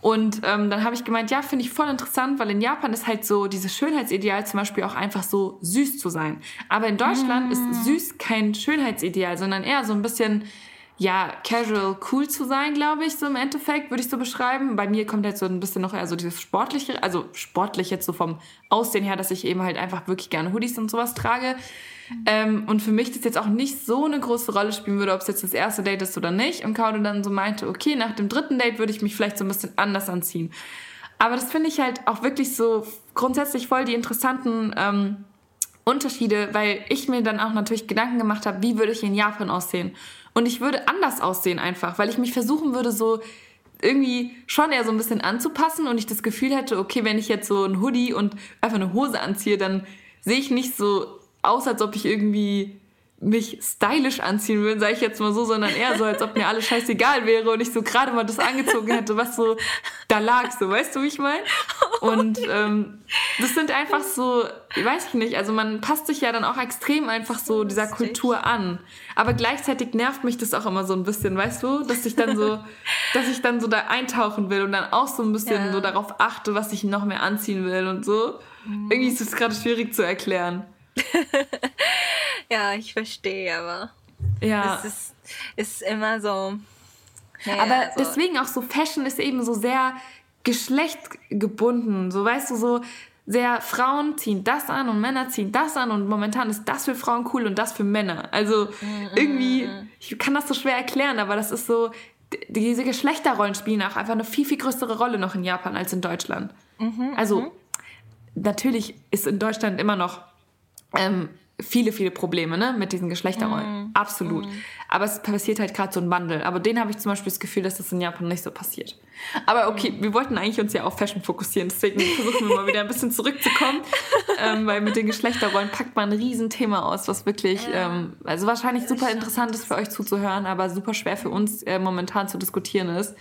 [SPEAKER 1] Und ähm, dann habe ich gemeint, ja, finde ich voll interessant, weil in Japan ist halt so dieses Schönheitsideal zum Beispiel auch einfach so süß zu sein. Aber in Deutschland mm. ist süß kein Schönheitsideal, sondern eher so ein bisschen ja, casual cool zu sein, glaube ich, so im Endeffekt, würde ich so beschreiben. Bei mir kommt jetzt so ein bisschen noch eher so dieses sportliche, also sportlich jetzt so vom Aussehen her, dass ich eben halt einfach wirklich gerne Hoodies und sowas trage. Ähm, und für mich das jetzt auch nicht so eine große Rolle spielen würde, ob es jetzt das erste Date ist oder nicht. Und Kaude dann so meinte, okay, nach dem dritten Date würde ich mich vielleicht so ein bisschen anders anziehen. Aber das finde ich halt auch wirklich so grundsätzlich voll die interessanten ähm, Unterschiede, weil ich mir dann auch natürlich Gedanken gemacht habe, wie würde ich in Japan aussehen. Und ich würde anders aussehen einfach, weil ich mich versuchen würde, so irgendwie schon eher so ein bisschen anzupassen und ich das Gefühl hätte, okay, wenn ich jetzt so ein Hoodie und einfach eine Hose anziehe, dann sehe ich nicht so aus, als ob ich irgendwie mich stylisch anziehen würde, sage ich jetzt mal so, sondern eher so, als ob mir alles scheißegal wäre und ich so gerade mal das angezogen hätte, was so da lag, so, weißt du, wie ich meine? Und ähm, das sind einfach so, weiß ich nicht, also man passt sich ja dann auch extrem einfach so dieser Kultur an. Aber gleichzeitig nervt mich das auch immer so ein bisschen, weißt du, dass ich dann so, dass ich dann so da eintauchen will und dann auch so ein bisschen ja. so darauf achte, was ich noch mehr anziehen will und so. Mhm. Irgendwie ist es gerade schwierig zu erklären. *laughs*
[SPEAKER 2] ja, ich verstehe, aber ja. es ist, ist immer so.
[SPEAKER 1] Ja, aber so. deswegen auch so Fashion ist eben so sehr geschlechtgebunden. So weißt du, so sehr Frauen ziehen das an und Männer ziehen das an und momentan ist das für Frauen cool und das für Männer. Also mm, irgendwie, mm, ich kann das so schwer erklären, aber das ist so, diese Geschlechterrollen spielen auch einfach eine viel, viel größere Rolle noch in Japan als in Deutschland. Mhm, also mhm. natürlich ist in Deutschland immer noch ähm, viele, viele Probleme ne, mit diesen Geschlechterrollen. Mm. Absolut. Mm. Aber es passiert halt gerade so ein Wandel. Aber den habe ich zum Beispiel das Gefühl, dass das in Japan nicht so passiert. Aber okay, mm. wir wollten eigentlich uns ja auf Fashion fokussieren. Deswegen *laughs* versuchen wir mal wieder ein bisschen zurückzukommen. ähm, weil mit den Geschlechterrollen packt man ein Riesenthema aus, was wirklich, ähm, also wahrscheinlich super interessant ist für euch zuzuhören, aber super schwer für uns äh, momentan zu diskutieren ist.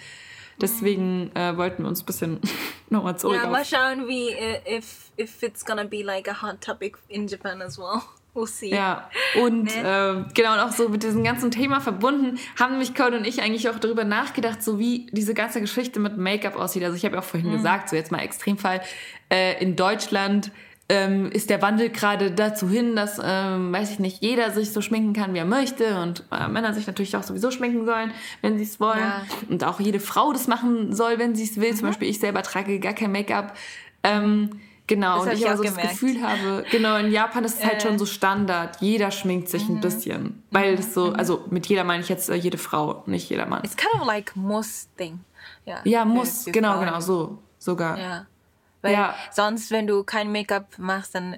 [SPEAKER 1] Deswegen äh, wollten wir uns ein bisschen *laughs* nochmal zurück.
[SPEAKER 2] Ja, mal schauen, wie, uh, if, if it's gonna be like a hot topic in Japan as well. See.
[SPEAKER 1] Ja, und äh, genau, und auch so mit diesem ganzen Thema verbunden, haben nämlich Code und ich eigentlich auch darüber nachgedacht, so wie diese ganze Geschichte mit Make-up aussieht. Also ich habe ja auch vorhin mhm. gesagt, so jetzt mal Extremfall, äh, in Deutschland ähm, ist der Wandel gerade dazu hin, dass, ähm, weiß ich nicht, jeder sich so schminken kann, wie er möchte und äh, Männer sich natürlich auch sowieso schminken sollen, wenn sie es wollen. Ja. Und auch jede Frau das machen soll, wenn sie es will. Mhm. Zum Beispiel ich selber trage gar kein Make-up. Ähm, genau, und ich, ich aber so gemerkt. das Gefühl habe, genau, in Japan ist es halt schon so Standard. Jeder schminkt sich mhm. ein bisschen. Weil mhm. das so, also mit jeder meine ich jetzt äh, jede Frau, nicht jeder Mann.
[SPEAKER 2] It's kind of like muss thing.
[SPEAKER 1] Ja, ja muss, genau, genau, so sogar.
[SPEAKER 2] Ja. Weil ja. sonst, wenn du kein Make-up machst, dann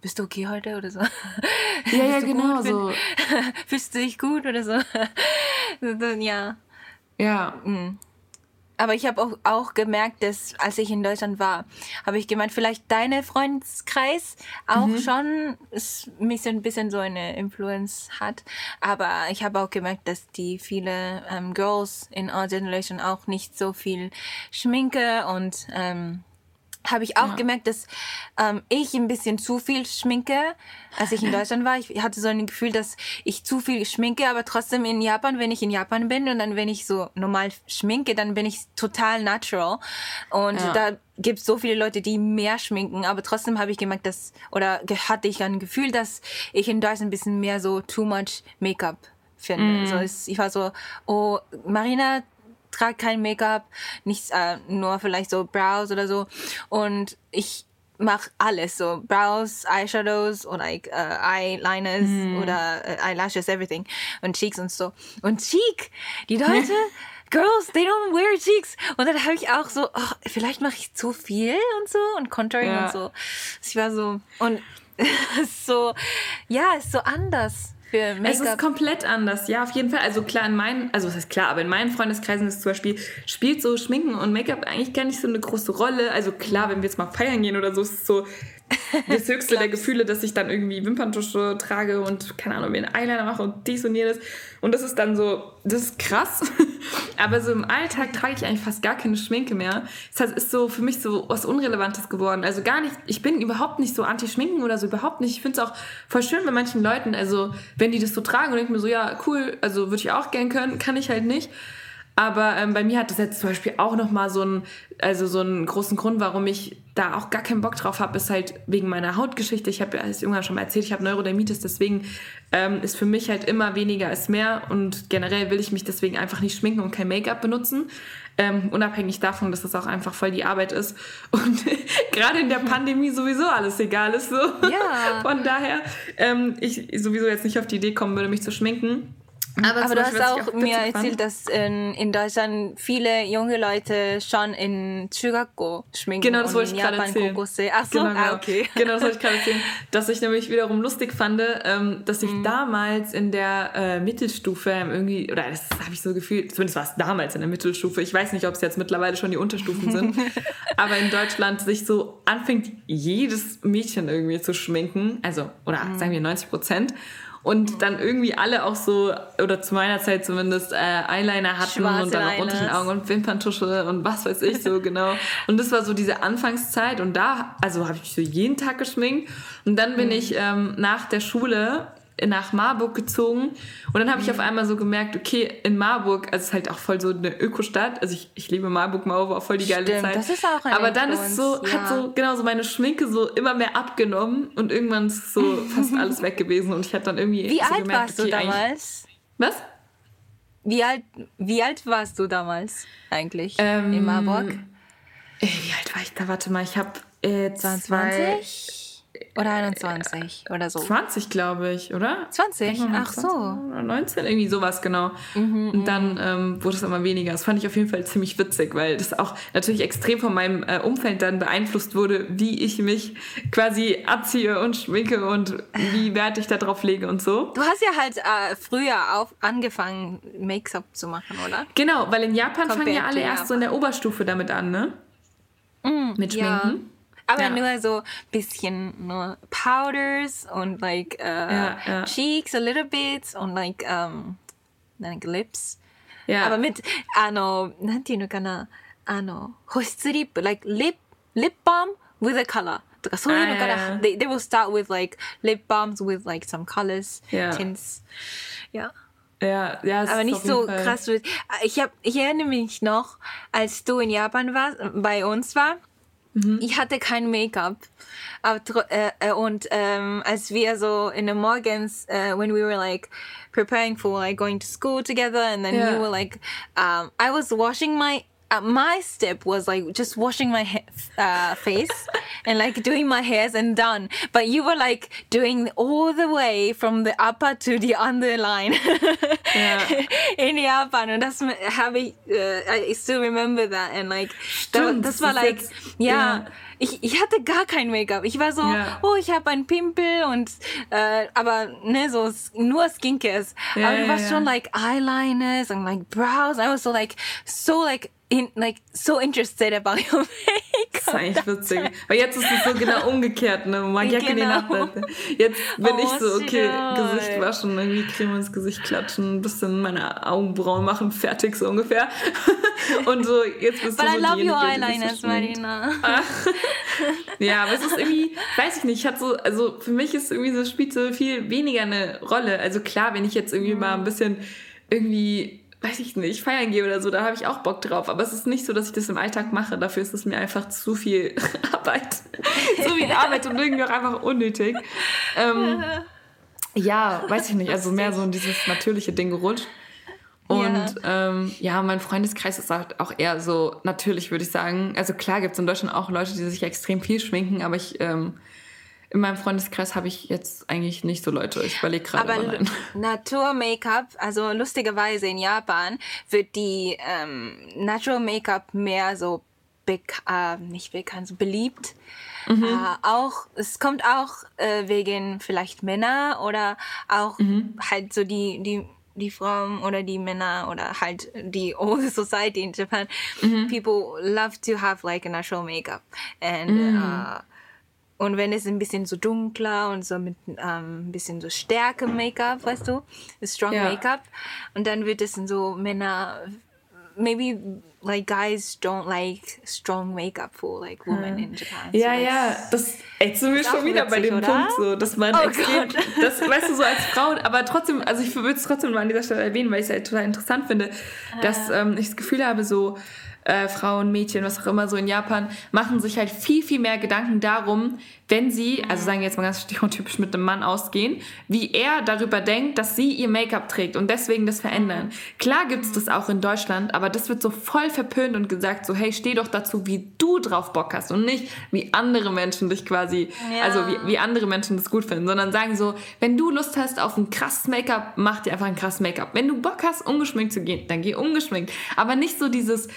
[SPEAKER 2] bist du okay heute oder so?
[SPEAKER 1] Ja, ja, genau so. *laughs*
[SPEAKER 2] Fühlst du dich gut oder so? *laughs* ja.
[SPEAKER 1] Ja.
[SPEAKER 2] Mhm. Aber ich habe auch, auch gemerkt, dass als ich in Deutschland war, habe ich gemeint, vielleicht deine Freundeskreis auch mhm. schon mich so ein bisschen so eine Influence hat. Aber ich habe auch gemerkt, dass die viele ähm, Girls in our generation auch nicht so viel Schminke und ähm, habe ich auch ja. gemerkt, dass ähm, ich ein bisschen zu viel schminke, als ich in *laughs* Deutschland war. Ich hatte so ein Gefühl, dass ich zu viel schminke, aber trotzdem in Japan, wenn ich in Japan bin und dann, wenn ich so normal schminke, dann bin ich total natural. Und ja. da gibt es so viele Leute, die mehr schminken, aber trotzdem habe ich gemerkt, dass, oder hatte ich ein Gefühl, dass ich in Deutschland ein bisschen mehr so too much Make-up finde. Mm. So, ich war so, oh, Marina, trage kein Make-up, nichts, äh, nur vielleicht so Brows oder so. Und ich mache alles so Brows, Eyeshadows und like, uh, Eyeliners mm. oder uh, Eyelashes, everything und Cheeks und so. Und Cheek, die Leute, *laughs* Girls, they don't wear Cheeks. Und dann habe ich auch so, oh, vielleicht mache ich zu viel und so und Contouring ja. und so. Ich war so und *laughs* so, ja, ist so anders
[SPEAKER 1] für Make-up? Es ist komplett anders, ja, auf jeden Fall. Also klar, in meinen, also was heißt klar, aber in meinen Freundeskreisen ist zum Beispiel, spielt so Schminken und Make-up eigentlich gar nicht so eine große Rolle. Also klar, wenn wir jetzt mal feiern gehen oder so, ist es so das *laughs* höchste der Gefühle, dass ich dann irgendwie Wimperntusche trage und keine Ahnung, mir einen Eyeliner mache und dies und jenes. Und das ist dann so, das ist krass. *laughs* Aber so im Alltag trage ich eigentlich fast gar keine Schminke mehr. Das heißt, ist so für mich so was Unrelevantes geworden. Also gar nicht, ich bin überhaupt nicht so anti-Schminken oder so, überhaupt nicht. Ich finde es auch voll schön bei manchen Leuten, also wenn die das so tragen und denke mir so, ja, cool, also würde ich auch gern können, kann ich halt nicht. Aber ähm, bei mir hat das jetzt zum Beispiel auch nochmal so einen, also so einen großen Grund, warum ich da auch gar keinen Bock drauf habe, ist halt wegen meiner Hautgeschichte. Ich habe ja als irgendwann schon mal erzählt, ich habe Neurodermitis, deswegen ähm, ist für mich halt immer weniger als mehr und generell will ich mich deswegen einfach nicht schminken und kein Make-up benutzen. Ähm, unabhängig davon, dass das auch einfach voll die Arbeit ist *laughs* und *laughs* gerade in der Pandemie sowieso alles egal ist. So. Ja. Von daher ähm, ich sowieso jetzt nicht auf die Idee kommen würde, mich zu schminken.
[SPEAKER 2] Aber, Aber du hast auch, auch mir erzählt, dass in, in Deutschland viele junge Leute schon in Chugakko schminken. Genau, das wollte ich gerade
[SPEAKER 1] erzählen. Ach so, genau, ah, okay. *laughs* Genau, das wollte ich gerade erzählen. Dass ich nämlich wiederum lustig fand, ähm, dass ich mhm. damals in der äh, Mittelstufe irgendwie, oder das habe ich so gefühlt, zumindest war es damals in der Mittelstufe, ich weiß nicht, ob es jetzt mittlerweile schon die Unterstufen sind, *laughs* aber in Deutschland sich so anfängt, jedes Mädchen irgendwie zu schminken, also, oder mhm. sagen wir 90 Prozent und dann irgendwie alle auch so, oder zu meiner Zeit zumindest, äh, Eyeliner hatten Schwarze und dann auch unter den Augen und Wimperntusche und was weiß ich so *laughs* genau. Und das war so diese Anfangszeit und da, also habe ich so jeden Tag geschminkt und dann bin mhm. ich ähm, nach der Schule nach Marburg gezogen und dann habe ich auf einmal so gemerkt, okay, in Marburg, also es ist halt auch voll so eine Ökostadt, also ich, ich liebe Marburg, Marburg war voll die geile Stimmt, Zeit. Das ist auch ein Aber dann ist so, ja. hat so, genau so meine Schminke so immer mehr abgenommen und irgendwann ist so *laughs* fast alles weg gewesen und ich hatte dann irgendwie
[SPEAKER 2] Wie
[SPEAKER 1] so
[SPEAKER 2] alt gemerkt, warst okay, du damals?
[SPEAKER 1] Was?
[SPEAKER 2] Wie alt, wie alt warst du damals eigentlich ähm, in Marburg?
[SPEAKER 1] Wie alt war ich da? Warte mal, ich habe äh, 20?
[SPEAKER 2] Oder 21 oder so.
[SPEAKER 1] 20, glaube ich, oder?
[SPEAKER 2] 20? Ach 20 so.
[SPEAKER 1] Oder 19, irgendwie sowas, genau. Mhm, und dann mhm. ähm, wurde es immer weniger. Das fand ich auf jeden Fall ziemlich witzig, weil das auch natürlich extrem von meinem äh, Umfeld dann beeinflusst wurde, wie ich mich quasi abziehe und schminke und wie Wert ich da drauf lege und so.
[SPEAKER 2] Du hast ja halt äh, früher auch angefangen, Make-up zu machen, oder?
[SPEAKER 1] Genau, weil in Japan Compared fangen ja alle erst so in der Oberstufe damit an, ne? Mm, Mit Schminken. Ja.
[SPEAKER 2] Aber ja. nur so bisschen nur Powders und like uh, ja, ja. cheeks a little bit und like um, like lips. Ja. Aber mit あのなんていうのかなあの保湿リップ like lip lip balm with a color とかそういうのから they they will start with like lip balms with like some colors tints. Ja.
[SPEAKER 1] Ja, ja,
[SPEAKER 2] aber nicht so Fall. krass. Ich, hab, ich erinnere mich noch, als du in Japan warst, bei uns war, Mhm. Ich hatte kein Make-up. Äh, äh, und ähm, als wir so in the morgens, uh, when we were like preparing for like going to school together, and then yeah. you were like, um, I was washing my uh, my step was like just washing my uh, face *laughs* and like doing my hairs and done. But you were like doing all the way from the upper to the underline yeah. *laughs* in Japan. And that's how we, uh, I still remember that. And like, that, das war like, yeah. yeah. Ich, ich hatte gar kein Make-up. Ich war so, ja. oh, ich habe einen Pimpel und äh, aber ne, so nur Skincares. Ja, aber du warst schon like Eyeliners and like brows. I was so like so like in, like so interested about your *laughs* makeup.
[SPEAKER 1] Das ist eigentlich witzig. Weil jetzt ist es so genau *laughs* umgekehrt, ne? Man genau. die Nacht. Jetzt bin oh, ich so, okay, schön. Gesicht waschen, irgendwie Creme ins Gesicht klatschen, ein bisschen meine Augenbrauen machen, fertig so ungefähr. *laughs* Und so, jetzt bist But du so I love your eyeliners, Marina. Ja, aber es ist irgendwie, weiß ich nicht, hat so, also für mich ist irgendwie so, spielt so viel weniger eine Rolle. Also klar, wenn ich jetzt irgendwie mal ein bisschen irgendwie weiß ich nicht, feiern gehe oder so, da habe ich auch Bock drauf. Aber es ist nicht so, dass ich das im Alltag mache. Dafür ist es mir einfach zu viel *laughs* Arbeit. *laughs* zu viel Arbeit und irgendwie auch einfach unnötig. Ähm, *laughs* ja, weiß ich nicht. Also mehr so in dieses natürliche Ding gerutscht. Und ja. Ähm, ja, mein Freundeskreis ist halt auch eher so natürlich, würde ich sagen. Also klar gibt es in Deutschland auch Leute, die sich extrem viel schminken, aber ich ähm, in meinem Freundeskreis habe ich jetzt eigentlich nicht so Leute. Ich überlege gerade.
[SPEAKER 2] Aber *laughs* Natur-Make-up, also lustigerweise in Japan wird die ähm, Natural Make-up mehr so bek äh, nicht bekannt, so beliebt. Mhm. Äh, auch, es kommt auch äh, wegen vielleicht Männer oder auch mhm. halt so die, die die Frauen oder die Männer oder halt die *laughs* old society in Japan, mhm. people love to have like a natural makeup. And mhm. uh, und wenn es ein bisschen so dunkler und so mit ähm, ein bisschen so stärke Make-up, weißt du, strong ja. Make-up. Und dann wird es so Männer, maybe like guys don't like strong makeup for like women hm. in Japan.
[SPEAKER 1] Ja, so ja, das jetzt sind wir schon wieder witzig, bei dem oder? Punkt so, dass man oh extrem, *laughs* das weißt du so als Frau, aber trotzdem, also ich würde es trotzdem mal an dieser Stelle erwähnen, weil ich es halt total interessant finde, dass ähm, ich das Gefühl habe, so äh, Frauen, Mädchen, was auch immer so in Japan, machen sich halt viel, viel mehr Gedanken darum, wenn sie, also sagen wir jetzt mal ganz stereotypisch mit einem Mann ausgehen, wie er darüber denkt, dass sie ihr Make-up trägt und deswegen das verändern. Klar gibt es das auch in Deutschland, aber das wird so voll verpönt und gesagt, so hey, steh doch dazu, wie du drauf Bock hast und nicht, wie andere Menschen dich quasi, ja. also wie, wie andere Menschen das gut finden, sondern sagen so, wenn du Lust hast auf ein krasses Make-up, mach dir einfach ein krasses Make-up. Wenn du Bock hast, ungeschminkt zu gehen, dann geh ungeschminkt. Aber nicht so dieses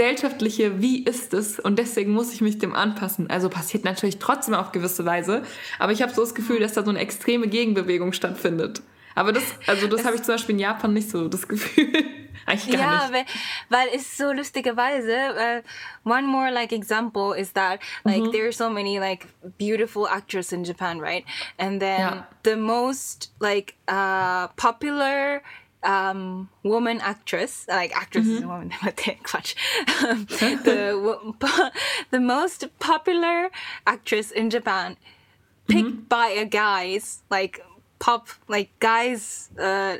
[SPEAKER 1] gesellschaftliche, wie ist es und deswegen muss ich mich dem anpassen. Also passiert natürlich trotzdem auf gewisse Weise. Aber ich habe so das Gefühl, dass da so eine extreme Gegenbewegung stattfindet. Aber das, also das habe ich zum Beispiel in Japan nicht so das Gefühl. *laughs* Eigentlich gar ja,
[SPEAKER 2] nicht. Weil, weil es so lustigerweise, uh, one more like example is that like mhm. there are so many like beautiful actresses in Japan, right? And then ja. the most like uh, popular um, woman actress, like actress mm-hmm. is a woman, *laughs* Quatsch. *laughs* the, *laughs* the most popular actress in Japan, picked mm-hmm. by a guys, like pop, like guys, uh,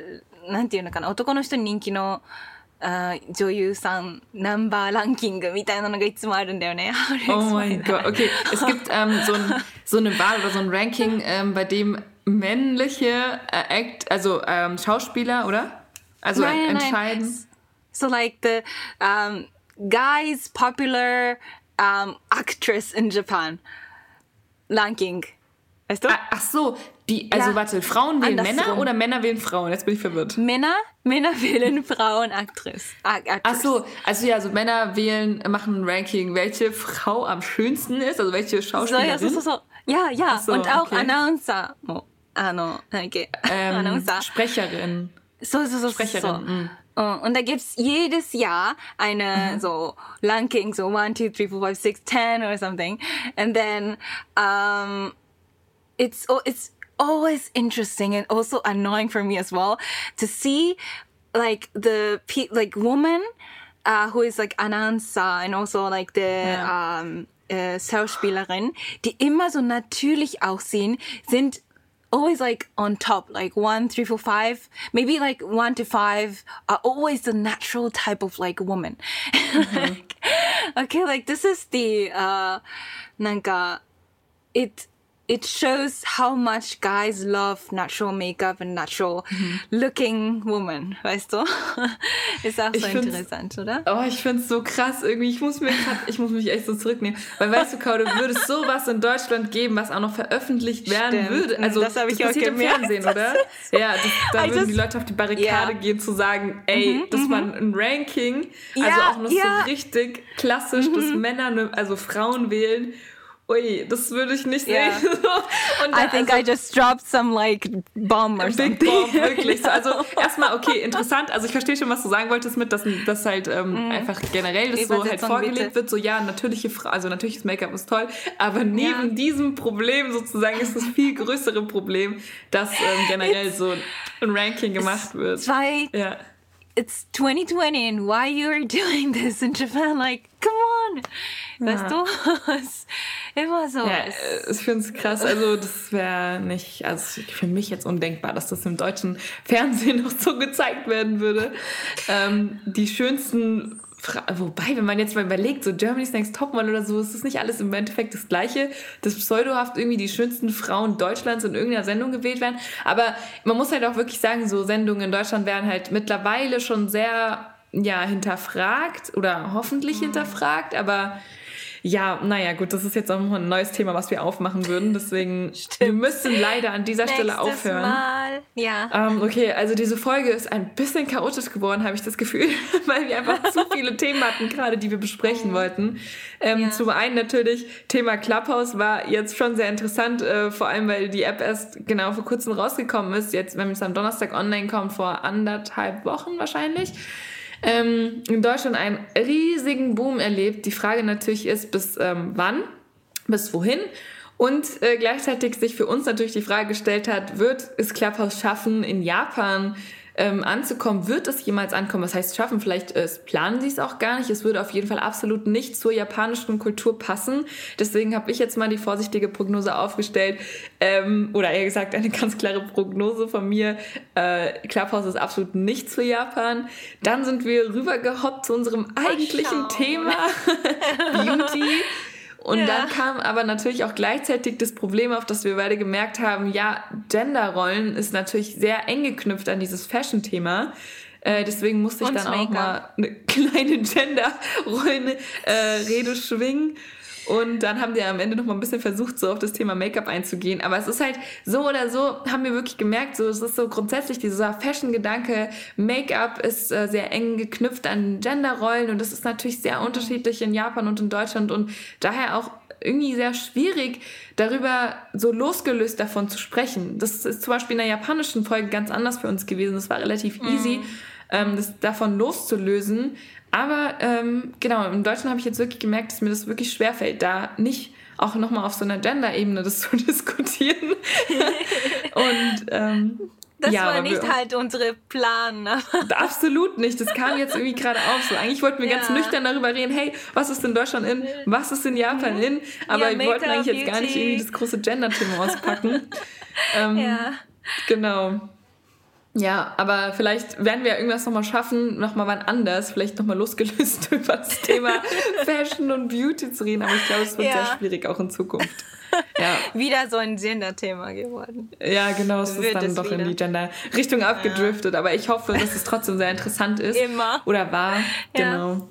[SPEAKER 2] なんていうのかな、男の人に人気の、Uh, 女優さんナンバーランキングみたいなのがいつもあるんだよね。
[SPEAKER 1] oh mein Gott, okay. Es gibt ähm, so, ein, so eine Wahl oder so ein Ranking, ähm, bei dem männliche äh, Act, also ähm, Schauspieler, oder? Also nein, entscheiden. Nein.
[SPEAKER 2] So like the um, guys popular um, actress in Japan ranking.
[SPEAKER 1] Weißt du? Ah, ach so, die, also ja, warte, Frauen wählen Männer oder Männer wählen Frauen? Jetzt bin ich verwirrt.
[SPEAKER 2] Männer, Männer wählen Frauen Actress.
[SPEAKER 1] Ach so, also ja, also Männer wählen, machen ein Ranking, welche Frau am schönsten ist, also welche Schauspielerin.
[SPEAKER 2] So, ja, so, so, so. Ja, ja, so, und auch okay. Announcer. Oh, ano, okay.
[SPEAKER 1] ähm, Announcer. Sprecherin.
[SPEAKER 2] So, so, so. Sprecherin. So. Mm. Uh, und da gibt's jedes Jahr eine mhm. so Ranking, so 1, 2, 3, 4, 5, 6, 10 or something. And then um, it's, oh, it's always interesting and also annoying for me as well to see like the like woman uh, who is like announcer and also like the yeah. um, äh, Schauspielerin, die immer so natürlich aussehen, sind always like on top, like one, three, four, five, maybe like one to five are always the natural type of like woman. Mm-hmm. like, okay, *laughs* like this is the uh, なんか it it shows how much guys love natural makeup and natural mhm. looking woman, weißt du? *laughs* Ist auch so interessant, oder?
[SPEAKER 1] Oh, ich find's so krass irgendwie. Ich muss, mir grad, ich muss mich echt so zurücknehmen. Weil weißt du, Kaude, würde es sowas in Deutschland geben, was auch noch veröffentlicht werden Stimmt. würde. Also, das habe ich das auch im Fernsehen, oder? *laughs* ja, das, da würden die Leute auf die Barrikade yeah. gehen zu sagen, ey, mhm, das war mhm. ein Ranking. Also auch noch ja. so richtig klassisch, mhm. dass Männer, ne, also Frauen wählen ui, das würde ich nicht yeah. sehen. *laughs*
[SPEAKER 2] Und I think also, I just dropped some like bomb or something. Big bomb,
[SPEAKER 1] wirklich. So, *laughs* also erstmal, okay, interessant. Also ich verstehe schon, was du sagen wolltest mit, dass, dass halt ähm, mm. einfach generell das so halt vorgelebt bitte. wird. So ja, natürliche, also natürliches Make-up ist toll, aber neben ja. diesem Problem sozusagen ist das viel größere Problem, dass ähm, generell It's, so ein Ranking gemacht wird.
[SPEAKER 2] Zwei ja it's 2020 and why you're *laughs* doing this in Japan? Like, on. Weißt du? *laughs* Immer so.
[SPEAKER 1] Ja, ich finde es krass. Also, das wäre nicht, also für mich jetzt undenkbar, dass das im deutschen Fernsehen *laughs* noch so gezeigt werden würde. Ähm, die schönsten Wobei, wenn man jetzt mal überlegt, so Germany's Next Topmodel oder so, ist das nicht alles im Endeffekt das Gleiche, dass pseudohaft irgendwie die schönsten Frauen Deutschlands in irgendeiner Sendung gewählt werden. Aber man muss halt auch wirklich sagen, so Sendungen in Deutschland werden halt mittlerweile schon sehr, ja, hinterfragt oder hoffentlich mhm. hinterfragt, aber ja, naja, gut, das ist jetzt auch noch ein neues Thema, was wir aufmachen würden. Deswegen, *laughs* Stimmt. wir müssen leider an dieser Stelle aufhören. Mal. Ja. Ähm, okay, also diese Folge ist ein bisschen chaotisch geworden, habe ich das Gefühl, *laughs* weil wir einfach zu *laughs* viele Themen hatten, gerade die wir besprechen oh. wollten. Ähm, ja. Zum einen natürlich, Thema Clubhouse war jetzt schon sehr interessant, äh, vor allem weil die App erst genau vor kurzem rausgekommen ist. Jetzt, wenn es am Donnerstag online kommt, vor anderthalb Wochen wahrscheinlich ähm, in Deutschland einen riesigen Boom erlebt. Die Frage natürlich ist, bis ähm, wann, bis wohin? Und äh, gleichzeitig sich für uns natürlich die Frage gestellt hat, wird es Clubhouse schaffen, in Japan ähm, anzukommen. Wird es jemals ankommen? Was heißt schaffen? Vielleicht äh, planen sie es auch gar nicht. Es würde auf jeden Fall absolut nicht zur japanischen Kultur passen. Deswegen habe ich jetzt mal die vorsichtige Prognose aufgestellt. Ähm, oder eher gesagt, eine ganz klare Prognose von mir. Äh, Clubhouse ist absolut nicht zu Japan. Dann sind wir rübergehoppt zu unserem eigentlichen Thema. *laughs* Beauty. Und ja. dann kam aber natürlich auch gleichzeitig das Problem auf, dass wir beide gemerkt haben, ja, Genderrollen ist natürlich sehr eng geknüpft an dieses Fashion-Thema. Äh, deswegen musste ich Und dann auch mal eine *laughs* kleine Gender-Rollen-Rede äh, schwingen. Und dann haben die am Ende noch mal ein bisschen versucht, so auf das Thema Make-up einzugehen. Aber es ist halt so oder so, haben wir wirklich gemerkt, so, es ist so grundsätzlich dieser Fashion-Gedanke, Make-up ist äh, sehr eng geknüpft an Genderrollen und das ist natürlich sehr unterschiedlich in Japan und in Deutschland und daher auch irgendwie sehr schwierig, darüber so losgelöst davon zu sprechen. Das ist zum Beispiel in der japanischen Folge ganz anders für uns gewesen. Das war relativ easy, mhm. ähm, das davon loszulösen. Aber ähm, genau, im Deutschen habe ich jetzt wirklich gemerkt, dass mir das wirklich schwerfällt, da nicht auch nochmal auf so einer Gender-Ebene das *laughs* zu diskutieren. *laughs* und ähm,
[SPEAKER 2] das ja, war nicht wir, halt unsere Plan. *laughs*
[SPEAKER 1] absolut nicht. Das kam jetzt irgendwie gerade auf. So, eigentlich wollten wir ja. ganz nüchtern darüber reden, hey, was ist in Deutschland in, was ist in Japan mhm. in? Aber ja, wir wollten eigentlich jetzt gar nicht irgendwie das große Gender-Thema auspacken. ähm, ja. Genau. Ja, aber vielleicht werden wir irgendwas nochmal schaffen, nochmal wann anders, vielleicht nochmal losgelöst *laughs* über das Thema *laughs* Fashion und Beauty zu reden. Aber ich glaube, es wird ja. sehr schwierig auch in Zukunft.
[SPEAKER 2] Ja. *laughs* wieder so ein Gender-Thema geworden.
[SPEAKER 1] Ja, genau, es ist dann es doch wieder. in die Gender-Richtung abgedriftet. Ja. Aber ich hoffe, dass es trotzdem sehr interessant ist. Immer. Oder war. Ja. Genau.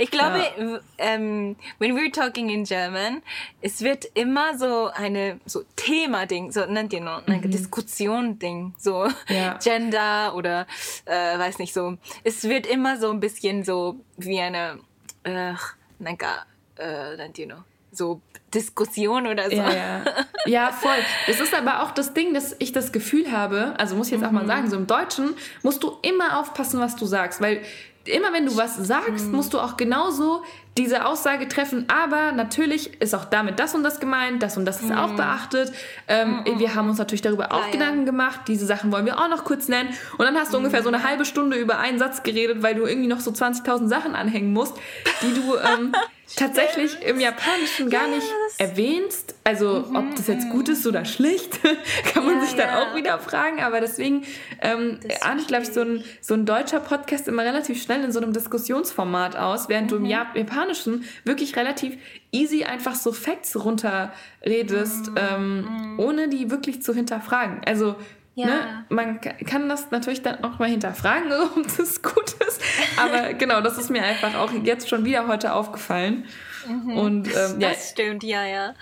[SPEAKER 2] Ich glaube, ja. ähm, when we're talking in German, es wird immer so eine so Thema-Ding, so nennt ihr noch, eine mhm. Diskussion-Ding, so ja. *laughs* Gender oder äh, weiß nicht so. Es wird immer so ein bisschen so wie eine, äh, äh, nennt ihr noch, so Diskussion oder so.
[SPEAKER 1] Ja, ja. ja, voll. Es ist aber auch das Ding, dass ich das Gefühl habe, also muss ich jetzt auch mal mhm. sagen, so im Deutschen musst du immer aufpassen, was du sagst, weil immer wenn du was sagst, mhm. musst du auch genauso diese Aussage treffen, aber natürlich ist auch damit das und das gemeint, das und das ist auch beachtet. Ähm, mm, wir haben uns natürlich darüber auch Gedanken gemacht, diese Sachen wollen wir auch noch kurz nennen. Und dann hast du ungefähr so eine halbe Stunde über einen Satz geredet, weil du irgendwie noch so 20.000 Sachen anhängen musst, die du ähm, *laughs* tatsächlich im Japanischen gar nicht erwähnst. Also mhm, ob das jetzt gut ist oder schlecht, *laughs* kann man ja, sich dann ja. auch wieder fragen. Aber deswegen ähm, ahnt, glaube ich, so ein, so ein deutscher Podcast immer relativ schnell in so einem Diskussionsformat aus, während mhm. du im Japan Japanischen wirklich relativ easy einfach so Facts runterredest, mm. ähm, ohne die wirklich zu hinterfragen. Also ja. Ne, man kann das natürlich dann auch mal hinterfragen, *laughs* ob das gut ist. Aber genau, das ist mir einfach auch jetzt schon wieder heute aufgefallen.
[SPEAKER 2] Mhm. Und, ähm, ja. Das stimmt, ja, ja.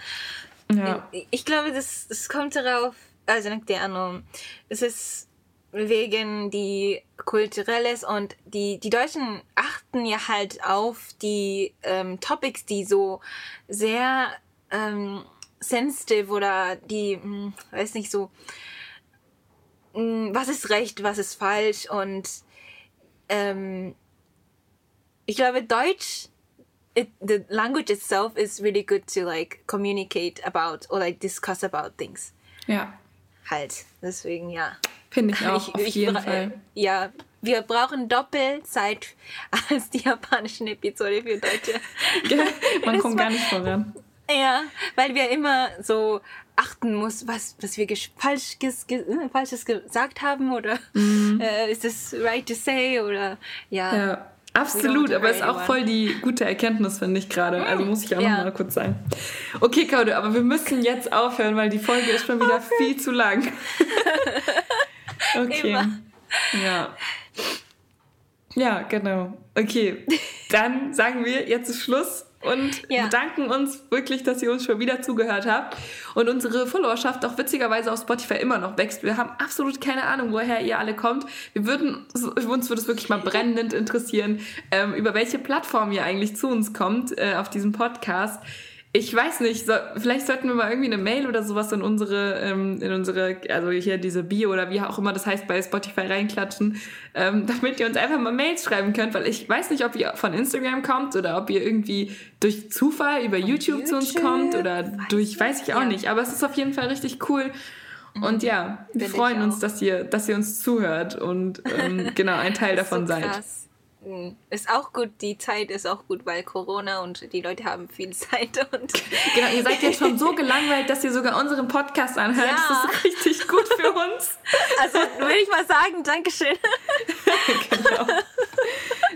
[SPEAKER 2] ja. Ich glaube, das, das kommt darauf, also nicht der Ahnung, es ist wegen die kulturelles und die die Deutschen achten ja halt auf die ähm, Topics, die so sehr ähm, sensitive oder die mh, hm, weiß nicht so mh, hm, was ist recht, was ist falsch und ähm, ich glaube Deutsch it, the language itself is really good to like communicate about or like discuss about things. Ja. Halt, deswegen ja.
[SPEAKER 1] Finde ich *laughs* auch, ich, auf ich, jeden Fall.
[SPEAKER 2] Ja, wir brauchen Doppelzeit *laughs* als die japanischen Episode für Deutsche. *laughs*
[SPEAKER 1] Man kommt gar nicht voran.
[SPEAKER 2] Ja, weil wir immer so achten muss, was, was wir falsch, äh, Falsches gesagt haben oder mhm. äh, ist es right to say oder ja.
[SPEAKER 1] ja. Absolut, aber ist auch voll die gute Erkenntnis, finde ich gerade. Also muss ich auch ja. noch mal kurz sagen. Okay, Kaude, aber wir müssen jetzt aufhören, weil die Folge ist schon wieder okay. viel zu lang. *laughs* Okay. Immer. Ja. Ja, genau. Okay, dann sagen wir, jetzt ist Schluss. Und ja. bedanken uns wirklich, dass ihr uns schon wieder zugehört habt und unsere Followerschaft auch witzigerweise auf Spotify immer noch wächst. Wir haben absolut keine Ahnung, woher ihr alle kommt. Wir würden, uns würde es wirklich mal brennend interessieren, ähm, über welche Plattform ihr eigentlich zu uns kommt äh, auf diesem Podcast ich weiß nicht, so, vielleicht sollten wir mal irgendwie eine Mail oder sowas in unsere, ähm, in unsere, also hier diese Bio oder wie auch immer das heißt bei Spotify reinklatschen, ähm, *laughs* damit ihr uns einfach mal Mails schreiben könnt, weil ich weiß nicht, ob ihr von Instagram kommt oder ob ihr irgendwie durch Zufall über YouTube, YouTube, zu uns kommt oder weiß durch, weiß ich auch ja. nicht, aber es ist auf jeden Fall richtig cool. Und ja, wir Bin freuen uns, dass ihr, dass ihr uns zuhört und ähm, *laughs* genau ein Teil davon so seid.
[SPEAKER 2] Ist auch gut, die Zeit ist auch gut, weil Corona und die Leute haben viel *laughs* Zeit. Und *laughs*
[SPEAKER 1] genau, ihr seid jetzt schon so gelangweilt, dass ihr sogar unseren Podcast anhört. Ja. Das ist richtig gut für uns. *laughs*
[SPEAKER 2] Also würde ich mal sagen, Dankeschön.
[SPEAKER 1] genau.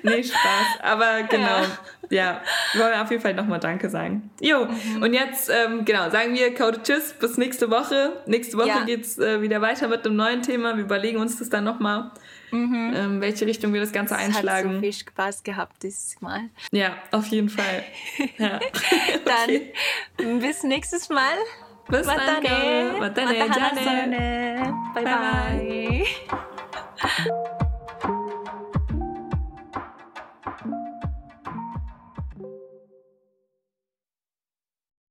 [SPEAKER 1] Nee, Spaß. Aber genau, ja, ja wir wollen auf jeden Fall nochmal Danke sagen. Jo, mhm. und jetzt, ähm, genau, sagen wir Code Tschüss, bis nächste Woche. Nächste Woche ja. geht es äh, wieder weiter mit einem neuen Thema. Wir überlegen uns das dann nochmal mhm. ähm, welche Richtung wir das Ganze das einschlagen. Hat
[SPEAKER 2] so viel Spaß gehabt dieses Mal.
[SPEAKER 1] Ja, auf jeden Fall. Ja. *laughs* *laughs*
[SPEAKER 2] dann bis nächstes Mal.
[SPEAKER 1] Bis dann. Matane.
[SPEAKER 2] Matane. Matane. Bye bye. bye.